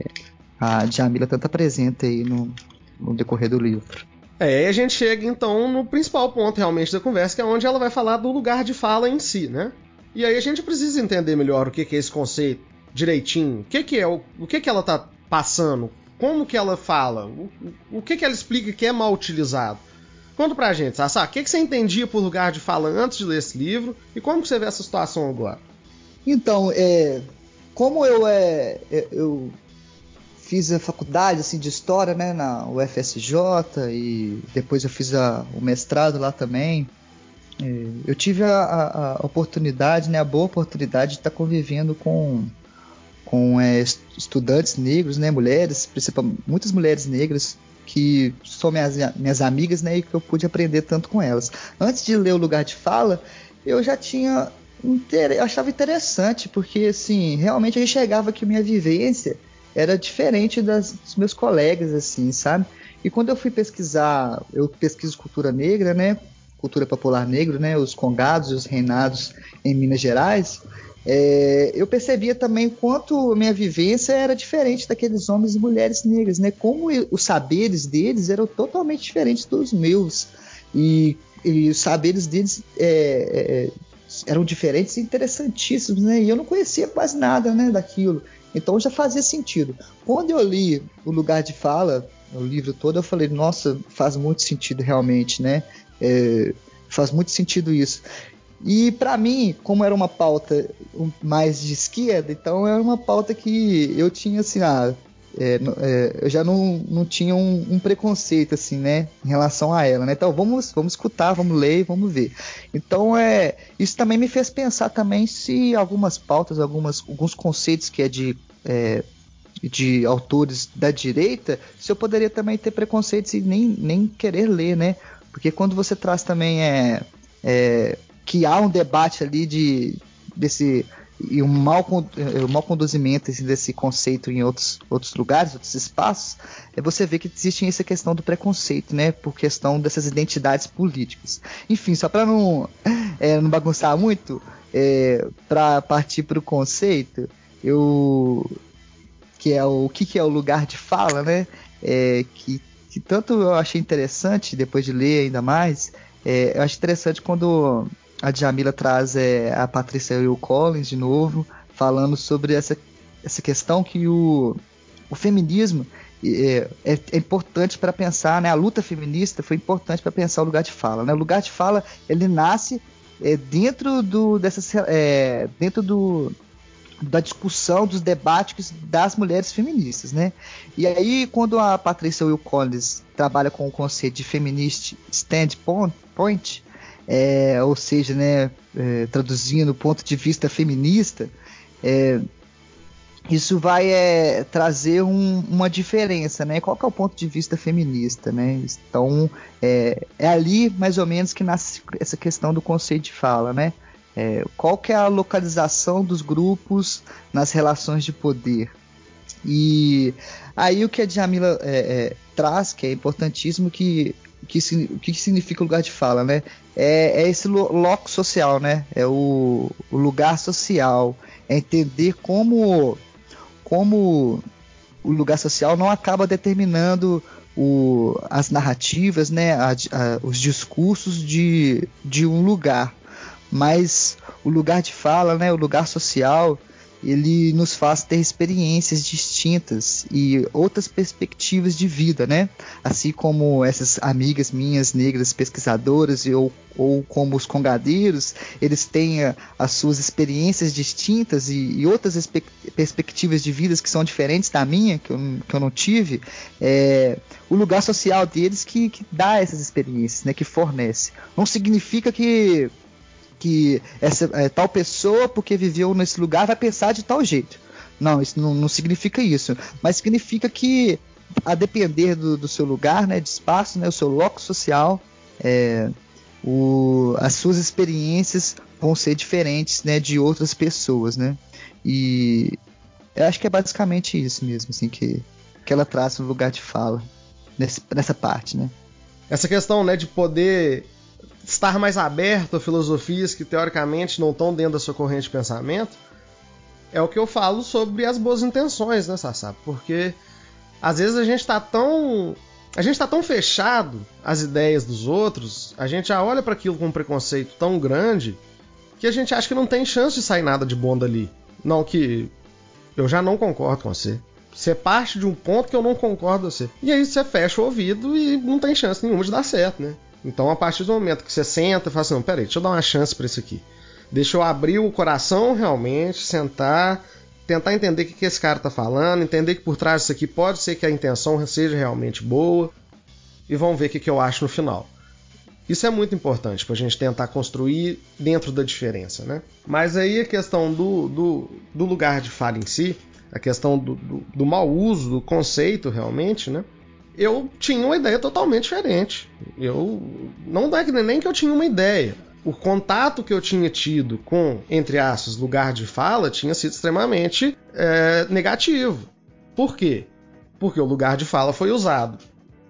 Speaker 2: a Jamila tanto apresenta aí no, no decorrer do livro.
Speaker 1: É, aí a gente chega então no principal ponto realmente da conversa, que é onde ela vai falar do lugar de fala em si, né? E aí a gente precisa entender melhor o que é esse conceito direitinho. O que, que é o, o que, que ela tá passando? Como que ela fala? O, o que, que ela explica que é mal utilizado? Conta pra gente, Sassá, o que, que você entendia por lugar de fala antes de ler esse livro e como que você vê essa situação agora?
Speaker 2: Então, é, como eu, é, é eu fiz a faculdade assim, de História né, na UFSJ e depois eu fiz a, o mestrado lá também, é, eu tive a, a, a, oportunidade, né, a boa oportunidade de estar convivendo com com é, estudantes negros, né, mulheres, principalmente muitas mulheres negras que são minhas, minhas amigas, né, e que eu pude aprender tanto com elas. Antes de ler o lugar de fala, eu já tinha eu achava interessante, porque assim, realmente eu enxergava que minha vivência era diferente das, dos meus colegas, assim, sabe? E quando eu fui pesquisar, eu pesquiso cultura negra, né? cultura popular negro, né, os congados e os reinados em Minas Gerais, é, eu percebia também quanto minha vivência era diferente daqueles homens e mulheres negras, né? Como os saberes deles eram totalmente diferentes dos meus. E, e os saberes deles é, é, eram diferentes e interessantíssimos, né? E eu não conhecia quase nada né, daquilo. Então já fazia sentido. Quando eu li O Lugar de Fala, o livro todo, eu falei, nossa, faz muito sentido realmente, né? É, faz muito sentido isso. E para mim, como era uma pauta mais de esquerda, então era uma pauta que eu tinha assim, ah, é, é, eu já não, não tinha um, um, preconceito assim, né, em relação a ela, né? Então vamos, vamos escutar, vamos ler, vamos ver. Então é, isso também me fez pensar também se algumas pautas, algumas, alguns conceitos que é de é, de autores da direita, se eu poderia também ter preconceitos e nem, nem querer ler, né? Porque quando você traz também é, é que há um debate ali de desse e um mau, um mau conduzimento desse conceito em outros, outros lugares, outros espaços, é você vê que existe essa questão do preconceito, né, por questão dessas identidades políticas. Enfim, só para não, é, não bagunçar muito, é, para partir para o conceito, eu que é o, o que, que é o lugar de fala, né, é, que, que tanto eu achei interessante depois de ler ainda mais, é, eu acho interessante quando a Djamila traz é, a Patrícia Will Collins de novo, falando sobre essa, essa questão que o, o feminismo é, é, é importante para pensar, né? A luta feminista foi importante para pensar o lugar de fala, né? O lugar de fala ele nasce é, dentro do dessas é, dentro do da discussão, dos debates das mulheres feministas, né? E aí, quando a Patrícia Will Collins trabalha com o conceito de feminist standpoint, é, ou seja, né, é, traduzindo o ponto de vista feminista, é, isso vai é, trazer um, uma diferença, né? Qual que é o ponto de vista feminista, né? Então é, é ali mais ou menos que nasce essa questão do conceito de fala, né? É, qual que é a localização dos grupos nas relações de poder? E aí o que a Djamila é, é, traz, que é importantíssimo, que que, o que significa lugar de fala, né? É, é esse loco social, né? É o, o, lugar social. É entender como, como o lugar social não acaba determinando o, as narrativas, né? A, a, os discursos de, de um lugar. Mas o lugar de fala, né? O lugar social ele nos faz ter experiências distintas e outras perspectivas de vida, né? Assim como essas amigas minhas negras pesquisadoras ou, ou como os congadeiros, eles têm as suas experiências distintas e, e outras perspectivas de vidas que são diferentes da minha, que eu, que eu não tive, é, o lugar social deles que, que dá essas experiências, né? Que fornece. Não significa que que essa é, tal pessoa, porque viveu nesse lugar, vai pensar de tal jeito. Não, isso não, não significa isso. Mas significa que, a depender do, do, seu lugar, né, de espaço, né, o seu loco social, é, o, as suas experiências vão ser diferentes né, de outras pessoas, né? E eu acho que é basicamente isso mesmo, assim, que, que ela traz no lugar de fala, nesse, nessa parte, né?
Speaker 1: Essa questão, né, de poder estar mais aberto a filosofias que teoricamente não estão dentro da sua corrente de pensamento, é o que eu falo sobre as boas intenções, né, Sassá? Porque às vezes a gente está tão a gente está tão fechado às ideias dos outros, a gente já olha para aquilo com um preconceito tão grande que a gente acha que não tem chance de sair nada de bom dali. Não que eu já não concordo com você. Você parte de um ponto que eu não concordo com você. E aí você fecha o ouvido e não tem chance nenhuma de dar certo, né? Então, a partir do momento que você senta e fala assim: peraí, deixa eu dar uma chance para isso aqui. Deixa eu abrir o coração realmente, sentar, tentar entender o que, que esse cara está falando, entender que por trás disso aqui pode ser que a intenção seja realmente boa, e vamos ver o que, que eu acho no final. Isso é muito importante para a gente tentar construir dentro da diferença, né? Mas aí a questão do, do, do lugar de fala em si, a questão do, do, do mau uso do conceito realmente, né? Eu tinha uma ideia totalmente diferente. Eu não é nem que eu tinha uma ideia. O contato que eu tinha tido com, entre aspas, lugar de fala tinha sido extremamente é, negativo. Por quê? Porque o lugar de fala foi usado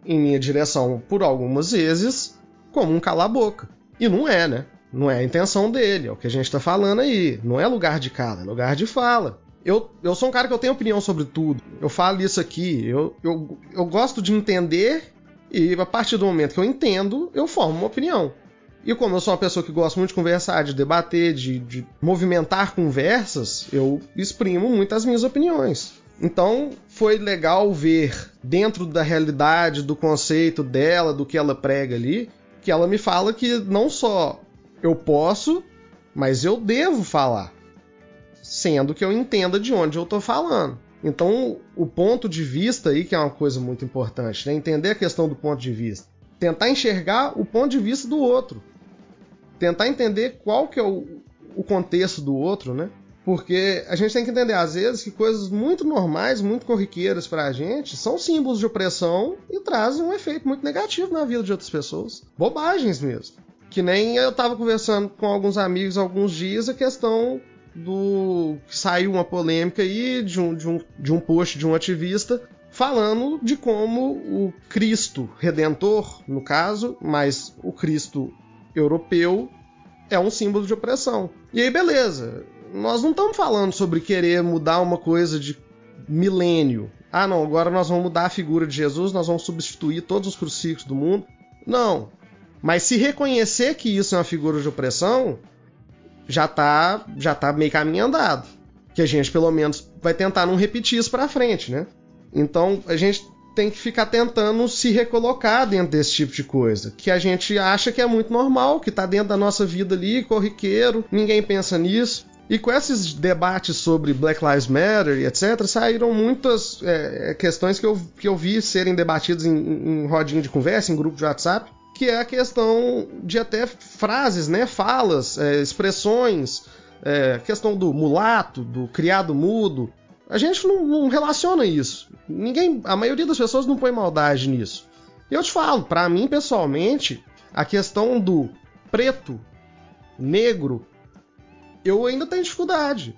Speaker 1: em minha direção por algumas vezes como um cala-boca. E não é, né? Não é a intenção dele, é o que a gente tá falando aí. Não é lugar de cala, é lugar de fala. Eu, eu sou um cara que eu tenho opinião sobre tudo. Eu falo isso aqui. Eu, eu, eu gosto de entender e a partir do momento que eu entendo, eu formo uma opinião. E como eu sou uma pessoa que gosta muito de conversar, de debater, de, de movimentar conversas, eu exprimo muitas minhas opiniões. Então foi legal ver dentro da realidade, do conceito dela, do que ela prega ali, que ela me fala que não só eu posso, mas eu devo falar sendo que eu entenda de onde eu estou falando. Então, o ponto de vista aí, que é uma coisa muito importante, né? entender a questão do ponto de vista. Tentar enxergar o ponto de vista do outro. Tentar entender qual que é o, o contexto do outro, né? Porque a gente tem que entender, às vezes, que coisas muito normais, muito corriqueiras para a gente, são símbolos de opressão e trazem um efeito muito negativo na vida de outras pessoas. Bobagens mesmo. Que nem eu estava conversando com alguns amigos alguns dias a questão do saiu uma polêmica aí de um, de um, de um post de um ativista falando de como o Cristo Redentor, no caso, mas o Cristo europeu é um símbolo de opressão. E aí, beleza. Nós não estamos falando sobre querer mudar uma coisa de milênio. Ah, não, agora nós vamos mudar a figura de Jesus, nós vamos substituir todos os crucifixos do mundo. Não. Mas se reconhecer que isso é uma figura de opressão, já tá, já tá meio caminho andado. Que a gente, pelo menos, vai tentar não repetir isso pra frente, né? Então, a gente tem que ficar tentando se recolocar dentro desse tipo de coisa, que a gente acha que é muito normal, que tá dentro da nossa vida ali, corriqueiro, ninguém pensa nisso. E com esses debates sobre Black Lives Matter e etc., saíram muitas é, questões que eu, que eu vi serem debatidas em, em rodinha de conversa, em grupo de WhatsApp, que é a questão de até frases, né, falas, é, expressões, é, questão do mulato, do criado mudo. A gente não, não, relaciona isso. Ninguém, a maioria das pessoas não põe maldade nisso. Eu te falo, para mim pessoalmente, a questão do preto, negro, eu ainda tenho dificuldade.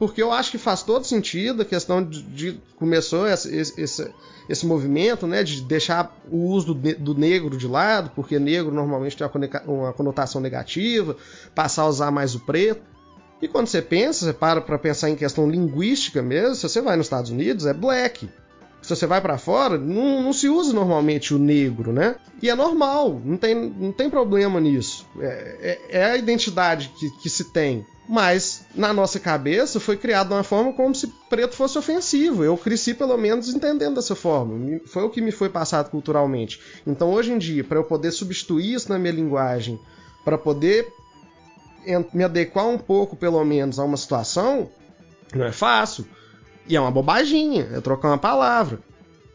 Speaker 1: Porque eu acho que faz todo sentido a questão de, de começou esse, esse, esse movimento né, de deixar o uso do, do, negro de lado, porque negro normalmente tem uma conotação negativa, passar a usar mais o preto. E quando você pensa, você para para pensar em questão linguística mesmo, se você vai nos Estados Unidos, é black. Se você vai para fora, não, não, se usa normalmente o negro, né? E é normal, não tem, não tem problema nisso. É, é, é a identidade que, que se tem mas na nossa cabeça foi criado de uma forma como se preto fosse ofensivo. Eu cresci pelo menos entendendo dessa forma. Foi o que me foi passado culturalmente. Então hoje em dia, para eu poder substituir isso na minha linguagem, para poder me adequar um pouco pelo menos a uma situação, não é fácil. E é uma bobaginha, é trocar uma palavra.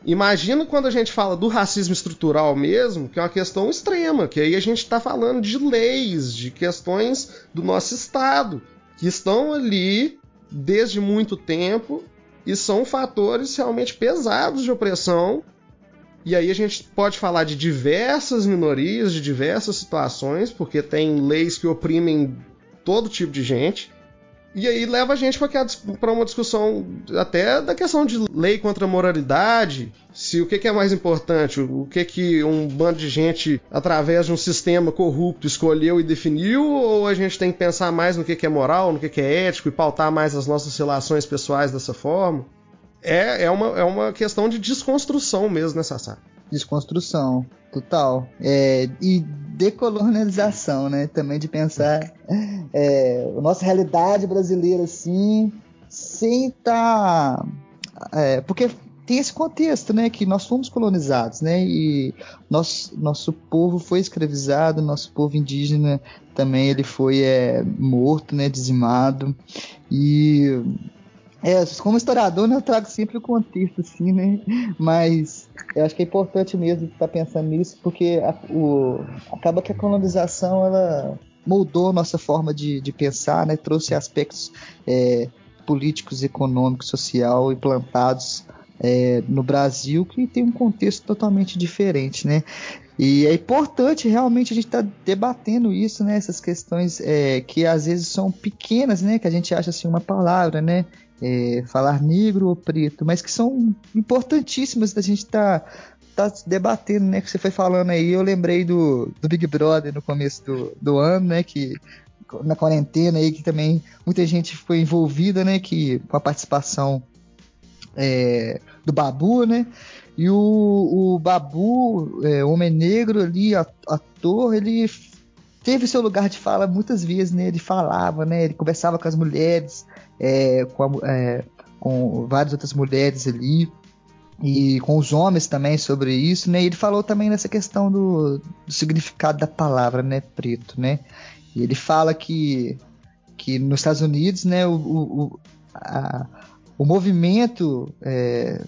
Speaker 1: Imagina quando a gente fala do racismo estrutural mesmo, que é uma questão extrema, que aí a gente está falando de leis, de questões do nosso Estado, que estão ali desde muito tempo e são fatores realmente pesados de opressão. E aí a gente pode falar de diversas minorias, de diversas situações, porque tem leis que oprimem todo tipo de gente. E aí leva a gente para uma discussão até da questão de lei contra a moralidade, se o que, que, é mais importante, o que que um bando de gente, através de um sistema corrupto, escolheu e definiu, ou a gente tem que pensar mais no que, que é moral, no que, que é ético e pautar mais as nossas relações pessoais dessa forma? É, é, uma, é uma questão de desconstrução mesmo, né, Sassá?
Speaker 2: Desconstrução, total. É, e decolonização, né? Também de pensar é, a nossa realidade brasileira assim, sem estar. Tá, é, porque tem esse contexto, né, que nós fomos colonizados, né, e nosso, nosso povo foi escravizado, nosso povo indígena também ele foi é, morto, né, dizimado, e é, como historiador, né, eu trago sempre o contexto, assim, né? Mas eu acho que é importante mesmo estar pensando nisso, porque a, o, acaba que a colonização ela moldou a nossa forma de, de pensar, né? Trouxe aspectos é, políticos, econômicos, social implantados é, no Brasil que tem um contexto totalmente diferente, né? E é importante realmente a gente estar tá debatendo isso, né? Essas questões é, que às vezes são pequenas, né? Que a gente acha assim uma palavra, né? É, falar negro ou preto, mas que são importantíssimas da gente estar tá tá debatendo, né? Que você foi falando aí, eu lembrei do, do Big Brother no começo do, do ano, né? Que na quarentena aí, que também muita gente foi envolvida, né? Que, com a participação é, do Babu, né? E o, o Babu, é, homem negro ali, ator, ele teve seu lugar de fala muitas vezes, né? Ele falava, né? Ele conversava com as mulheres, é, com, a, é, com várias outras mulheres ali e com os homens também sobre isso, né? E ele falou também nessa questão do, do significado da palavra, né? Preto, né? E ele fala que que nos Estados Unidos, né? O, o, a, o movimento é,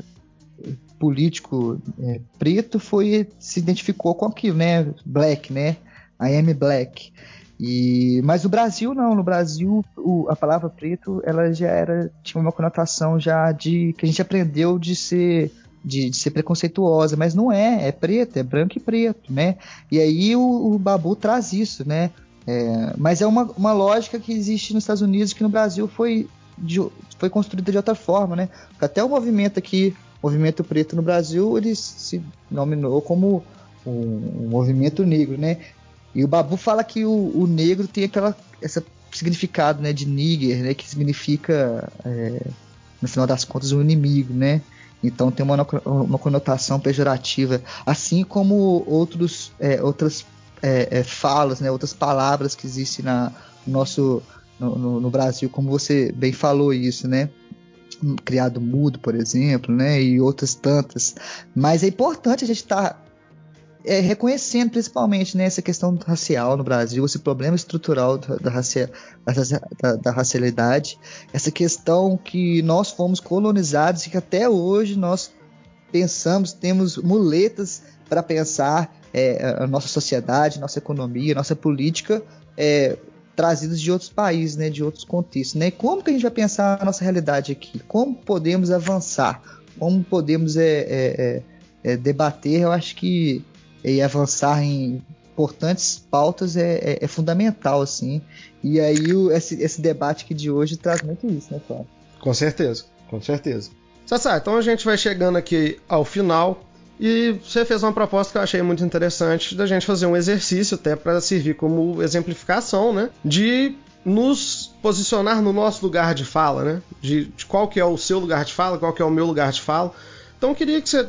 Speaker 2: político é, preto foi se identificou com aquilo, né? Black, né? I am black. E, mas no Brasil não, no Brasil o, a palavra preto ela já era tinha uma conotação já de que a gente aprendeu de ser de, de ser preconceituosa, mas não é, é preto, é branco e preto, né? E aí o, o Babu traz isso, né? É, mas é uma, uma lógica que existe nos Estados Unidos que no Brasil foi, de, foi construída de outra forma, né? Até o movimento aqui, o movimento preto no Brasil, ele se nominou como um, um movimento negro, né? E o Babu fala que o, o negro tem aquela esse significado, né, de nigger, né, que significa é, no final das contas um inimigo, né? Então tem uma, uma conotação pejorativa, assim como outros, é, outras é, é, falas, né, outras palavras que existem na, no nosso no, no, no, Brasil, como você bem falou isso, né? Criado mudo, por exemplo, né? E outras tantas. Mas é importante a gente estar tá é, reconhecendo principalmente né, essa questão racial no Brasil, esse problema estrutural da, da, racia, da, da, racialidade, essa questão que nós fomos colonizados e que até hoje nós pensamos, temos muletas para pensar é, a nossa sociedade, nossa economia, nossa política é, trazidas de outros países, né, de outros contextos. Né? Como que a gente vai pensar a nossa realidade aqui? Como podemos avançar? Como podemos é, é, é, é debater? Eu acho que e avançar em importantes pautas é, é, é fundamental, assim. E aí o, esse, esse debate aqui de hoje traz muito isso, né, Flávio?
Speaker 1: Com certeza, com certeza. Sassá, então a gente vai chegando aqui ao final e você fez uma proposta que eu achei muito interessante da gente fazer um exercício até para servir como exemplificação, né? De nos posicionar no nosso lugar de fala, né? De, de, qual que é o seu lugar de fala, qual que é o meu lugar de fala. Então eu queria que você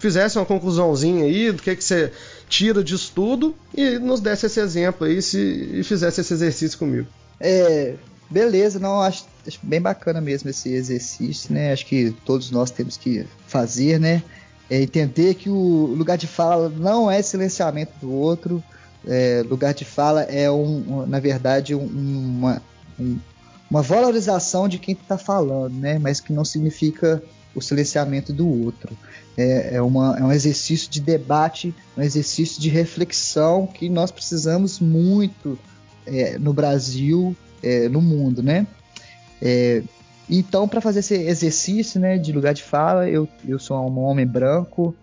Speaker 1: fizesse uma conclusãozinha aí do que, que você tira disso tudo e nos desse esse exemplo aí se, e fizesse esse exercício comigo.
Speaker 2: É, beleza, não, acho, acho, bem bacana mesmo esse exercício, né? Acho que todos nós temos que fazer, né? É entender que o lugar de fala não é silenciamento do outro, é, lugar de fala é, um, na verdade, um, uma, um, uma valorização de quem está falando, né? Mas que não significa o silenciamento do outro é, é, uma, é um exercício de debate, um exercício de reflexão que nós precisamos muito é, no Brasil, é, no mundo, né? É, então, para fazer esse exercício né, de lugar de fala, eu, eu sou um homem branco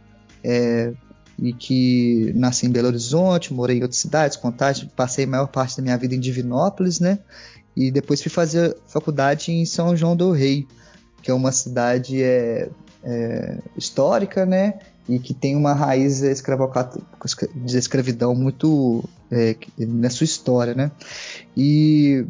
Speaker 2: é, e que nasci em Belo Horizonte, morei em outras cidades, Contagem, passei a maior parte da minha vida em Divinópolis, né? E depois fui fazer faculdade em São João do Rei, que é uma cidade é, é, histórica, né? E que tem uma raiz de escravidão muito é, na sua história, né? E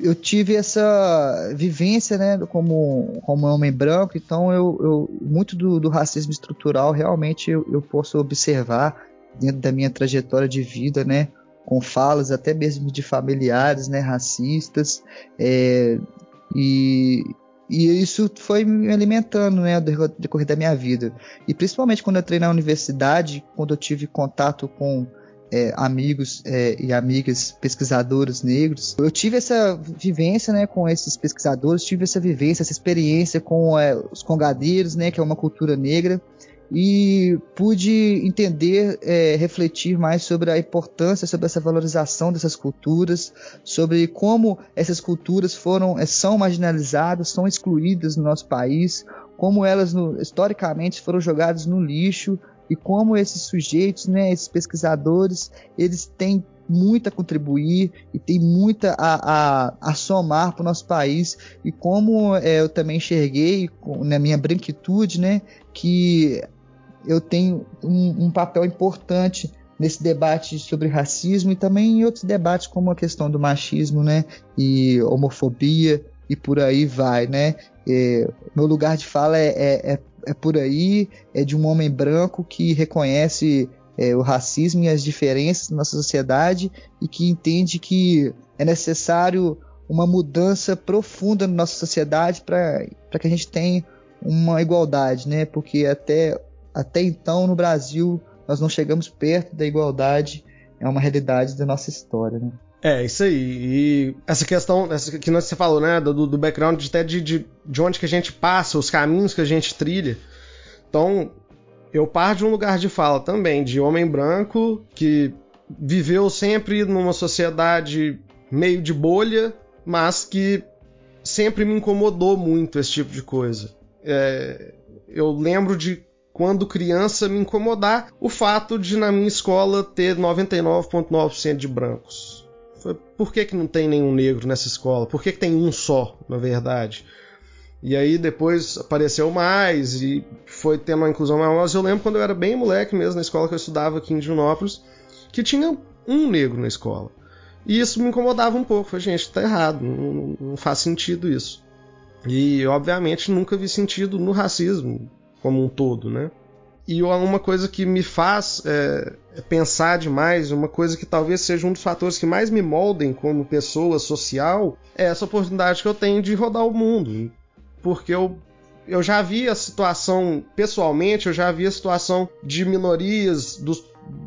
Speaker 2: eu tive essa vivência, né, como, como homem branco, então eu, eu muito do, do, racismo estrutural realmente eu, eu, posso observar dentro da minha trajetória de vida, né, com falas até mesmo de familiares, né, racistas, é, e, e isso foi me alimentando, né, ao decorrer da minha vida. E principalmente quando eu entrei na universidade, quando eu tive contato com é, amigos é, e amigas pesquisadores negros. Eu tive essa vivência né, com esses pesquisadores, tive essa vivência, essa experiência com é, os congadeiros, né, que é uma cultura negra e pude entender, é, refletir mais sobre a importância, sobre essa valorização dessas culturas, sobre como essas culturas foram, é, são marginalizadas, são excluídas no nosso país, como elas no, historicamente foram jogadas no lixo e como esses sujeitos, né, esses pesquisadores, eles têm muito a contribuir e tem muita a, a, a somar para o nosso país. E como é, eu também enxerguei na minha branquitude, né, que eu tenho um, um papel importante nesse debate sobre racismo e também em outros debates como a questão do machismo, né, e homofobia e por aí vai, né. É, meu lugar de fala é, é, é, é, por aí, é de um homem branco que reconhece é, o racismo e as diferenças na nossa sociedade e que entende que é necessário uma mudança profunda na nossa sociedade para que a gente tenha uma igualdade, né? Porque até, até então no Brasil nós não chegamos perto da igualdade, é uma realidade da nossa história, né?
Speaker 1: É, isso aí. E essa questão essa que você falou, né, do, do background, até de, de, de onde que a gente passa, os caminhos que a gente trilha. Então, eu paro de um lugar de fala também, de homem branco que viveu sempre numa sociedade meio de bolha, mas que sempre me incomodou muito esse tipo de coisa. É, eu lembro de quando criança, me incomodar o fato de na minha escola ter 99,9% de brancos. Por que, que não tem nenhum negro nessa escola? Por que, que tem um só, na verdade? E aí depois apareceu mais e foi tendo uma inclusão maior. Mas eu lembro quando eu era bem moleque mesmo, na escola que eu estudava aqui em Divinópolis, que tinha um negro na escola. E isso me incomodava um pouco. Falei, gente, tá errado, não, não faz sentido isso. E obviamente nunca vi sentido no racismo como um todo, né? E uma coisa que me faz é, é, pensar demais, uma coisa que talvez seja um dos fatores que mais me moldem como pessoa social, é essa oportunidade que eu tenho de rodar o mundo. Porque eu, eu já vi a situação, pessoalmente, eu já vi a situação de minorias dos,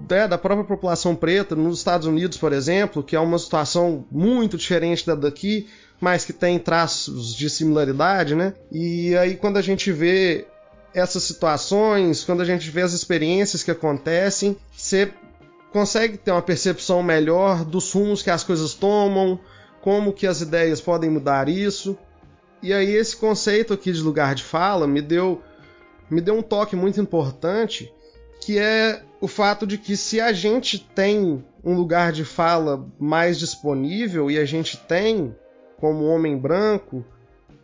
Speaker 1: né, da própria população preta nos Estados Unidos, por exemplo, que é uma situação muito diferente da daqui, mas que tem traços de similaridade, né? E aí quando a gente vê essas situações, quando a gente vê as experiências que acontecem, você consegue ter uma percepção melhor dos rumos que as coisas tomam, como que as ideias podem mudar isso. E aí esse conceito aqui de lugar de fala me deu me deu um toque muito importante, que é o fato de que se a gente tem um lugar de fala mais disponível e a gente tem como homem branco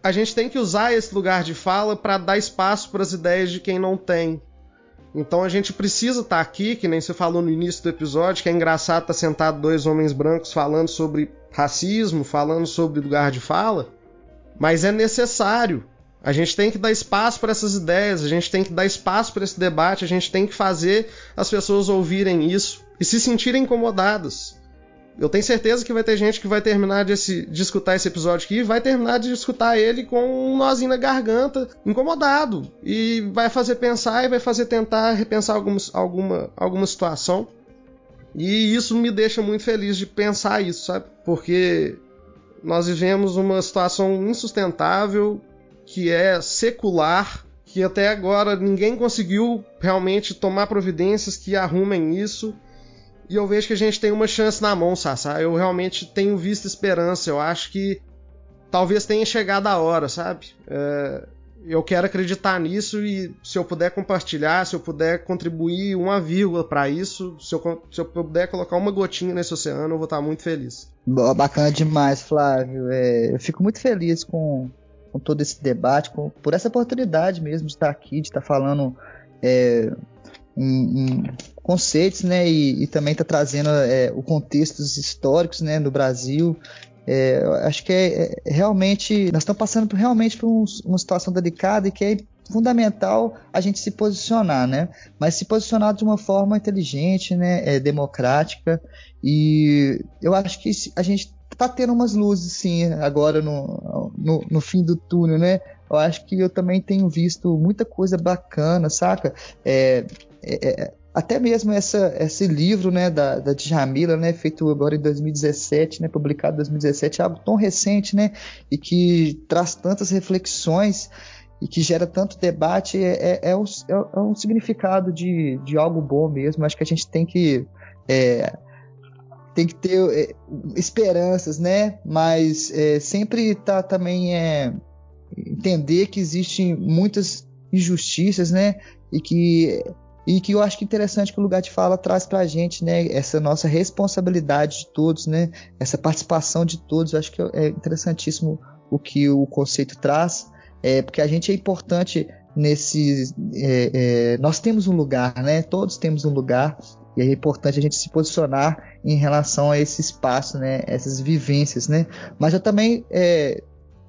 Speaker 1: a gente tem que usar esse lugar de fala para dar espaço para as ideias de quem não tem. Então a gente precisa estar tá aqui, que nem você falou no início do episódio, que é engraçado estar tá sentado dois homens brancos falando sobre racismo, falando sobre lugar de fala, mas é necessário. A gente tem que dar espaço para essas ideias, a gente tem que dar espaço para esse debate, a gente tem que fazer as pessoas ouvirem isso e se sentirem incomodadas. Eu tenho certeza que vai ter gente que vai terminar de, esse, de escutar esse episódio aqui e vai terminar de escutar ele com um nozinho na garganta, incomodado. E vai fazer pensar e vai fazer tentar repensar alguma, alguma, alguma situação. E isso me deixa muito feliz de pensar isso, sabe? Porque nós vivemos uma situação insustentável que é secular, que até agora ninguém conseguiu realmente tomar providências que arrumem isso e eu vejo que a gente tem uma chance na mão, Sassá. Eu realmente tenho visto esperança. Eu acho que talvez tenha chegado a hora, sabe? É, eu quero acreditar nisso e se eu puder compartilhar, se eu puder contribuir uma vírgula para isso, se eu, se eu puder colocar uma gotinha nesse oceano, eu vou estar muito feliz.
Speaker 2: Bacana demais, Flávio. É, eu fico muito feliz com, com todo esse debate, com, por essa oportunidade mesmo de estar aqui, de estar falando é, conceitos, né, e, e também está trazendo é, o contextos históricos, né, no Brasil. É, acho que é, é, realmente nós estamos passando por, realmente por um, uma situação delicada e que é fundamental a gente se posicionar, né? Mas se posicionar de uma forma inteligente, né? É, democrática. E eu acho que a gente está tendo umas luzes, sim, agora no, no, no, fim do túnel, né? Eu acho que eu também tenho visto muita coisa bacana, saca? É, é, é até mesmo essa, esse livro né, da, da Djamila, né, feito agora em 2017, né, publicado em 2017, é algo tão recente né, e que traz tantas reflexões e que gera tanto debate, é, é, é, um, é um significado de, de algo bom mesmo. Acho que a gente tem que. É, tem que ter é, esperanças, né? Mas é, sempre tá também é, entender que existem muitas injustiças, né? E que e que eu acho que interessante que o lugar de fala traz para a gente, né, essa nossa responsabilidade de todos, né, essa participação de todos. Eu acho que é interessantíssimo o que o conceito traz, é, porque a gente é importante nesse. É, é, nós temos um lugar, né? Todos temos um lugar. E é importante a gente se posicionar em relação a esse espaço, né? Essas vivências, né? Mas eu também é,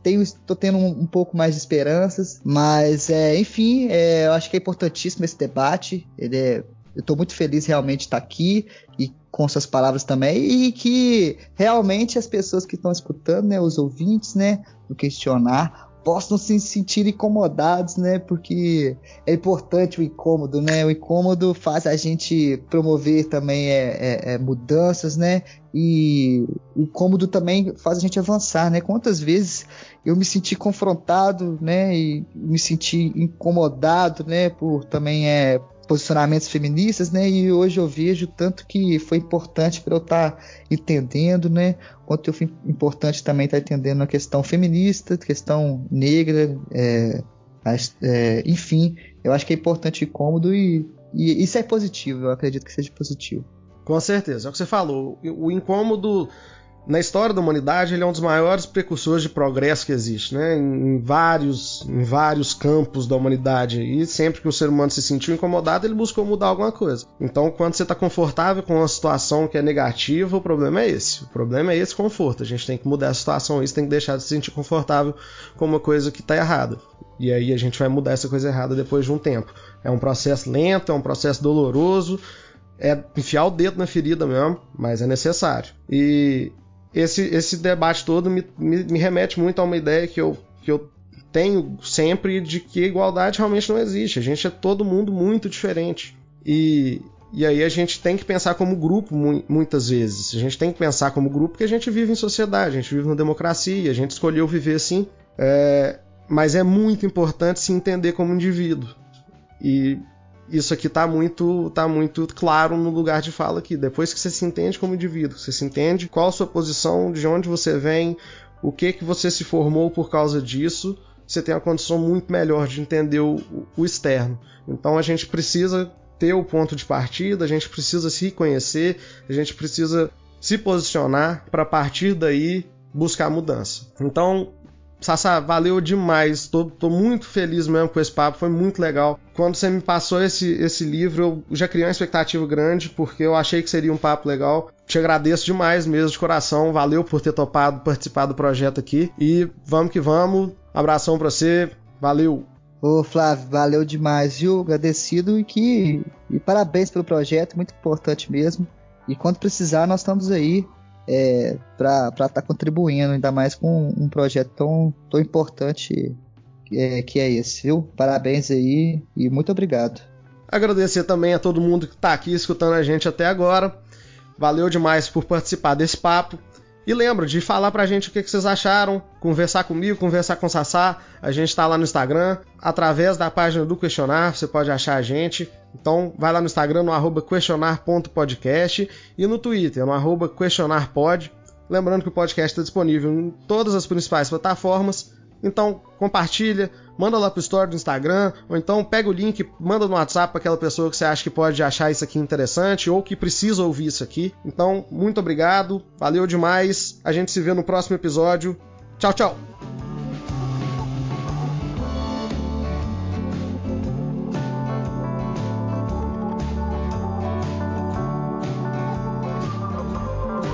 Speaker 2: tenho, tô tendo um, um, pouco mais de esperanças, mas é, enfim, é, eu acho que é importantíssimo esse debate. Ele é, eu estou muito feliz realmente de estar aqui e com suas palavras também e que realmente as pessoas que estão escutando, né, os ouvintes, né, questionar possam se sentir incomodados, né? Porque é importante o incômodo, né? O incômodo faz a gente promover também é, é, é mudanças, né? E o incômodo também faz a gente avançar, né? Quantas vezes eu me senti confrontado, né? E me senti incomodado, né? Por também é posicionamentos feministas, né? E hoje eu vejo tanto que foi importante para eu estar tá entendendo, né? Quanto foi importante também estar tá entendendo a questão feminista, questão negra, é, é, enfim, eu acho que é importante e cômodo e, e isso é positivo, eu acredito que seja positivo.
Speaker 1: Com certeza, é o que você falou. O incômodo na história da humanidade, ele é um dos maiores precursores de progresso que existe, né? Em vários, em vários campos da humanidade. E sempre que o ser humano se sentiu incomodado, ele buscou mudar alguma coisa. Então, quando você está confortável com uma situação que é negativa, o problema é esse. O problema é esse conforto. A gente tem que mudar a situação, isso tem que deixar de se sentir confortável com uma coisa que está errada. E aí a gente vai mudar essa coisa errada depois de um tempo. É um processo lento, é um processo doloroso, é enfiar o dedo na ferida mesmo, mas é necessário. E esse, esse debate todo me, me, me, remete muito a uma ideia que eu, que eu tenho sempre de que igualdade realmente não existe. A gente é todo mundo muito diferente. E, e aí a gente tem que pensar como grupo muitas vezes. A gente tem que pensar como grupo porque a gente vive em sociedade, a gente vive numa democracia, a gente escolheu viver assim. É, mas é muito importante se entender como indivíduo. E isso aqui está muito, tá muito claro no lugar de fala aqui. Depois que você se entende como indivíduo, você se entende qual a sua posição, de onde você vem, o que que você se formou por causa disso, você tem a condição muito melhor de entender o, o externo. Então a gente precisa ter o ponto de partida, a gente precisa se conhecer, a gente precisa se posicionar para partir daí buscar mudança. Então, Sassá, valeu demais. Tô, tô, muito feliz mesmo com esse papo, foi muito legal. Quando você me passou esse, esse livro, eu já criei uma expectativa grande, porque eu achei que seria um papo legal. Te agradeço demais mesmo, de coração. Valeu por ter topado participar do projeto aqui. E vamos que vamos. Abração pra você. Valeu.
Speaker 2: Ô Flávio, valeu demais, viu? Agradecido e que. E parabéns pelo projeto, muito importante mesmo. E quando precisar, nós estamos aí é, para estar tá contribuindo, ainda mais com um projeto tão, tão importante é, que é esse, viu? Parabéns aí e muito obrigado.
Speaker 1: Agradecer também a todo mundo que está aqui escutando a gente até agora. Valeu demais por participar desse papo. E lembra de falar pra gente o que, vocês acharam, conversar comigo, conversar com o Sassá. A gente tá lá no Instagram, através da página do Questionar, você pode achar a gente. Então vai lá no Instagram, no arroba questionar.podcast e no Twitter, no arroba questionarpod. Lembrando que o podcast está disponível em todas as principais plataformas. Então compartilha, manda lá pro story do Instagram, ou então pega o link, manda no WhatsApp para aquela pessoa que você acha que pode achar isso aqui interessante ou que precisa ouvir isso aqui. Então, muito obrigado, valeu demais. A gente se vê no próximo episódio. Tchau, tchau.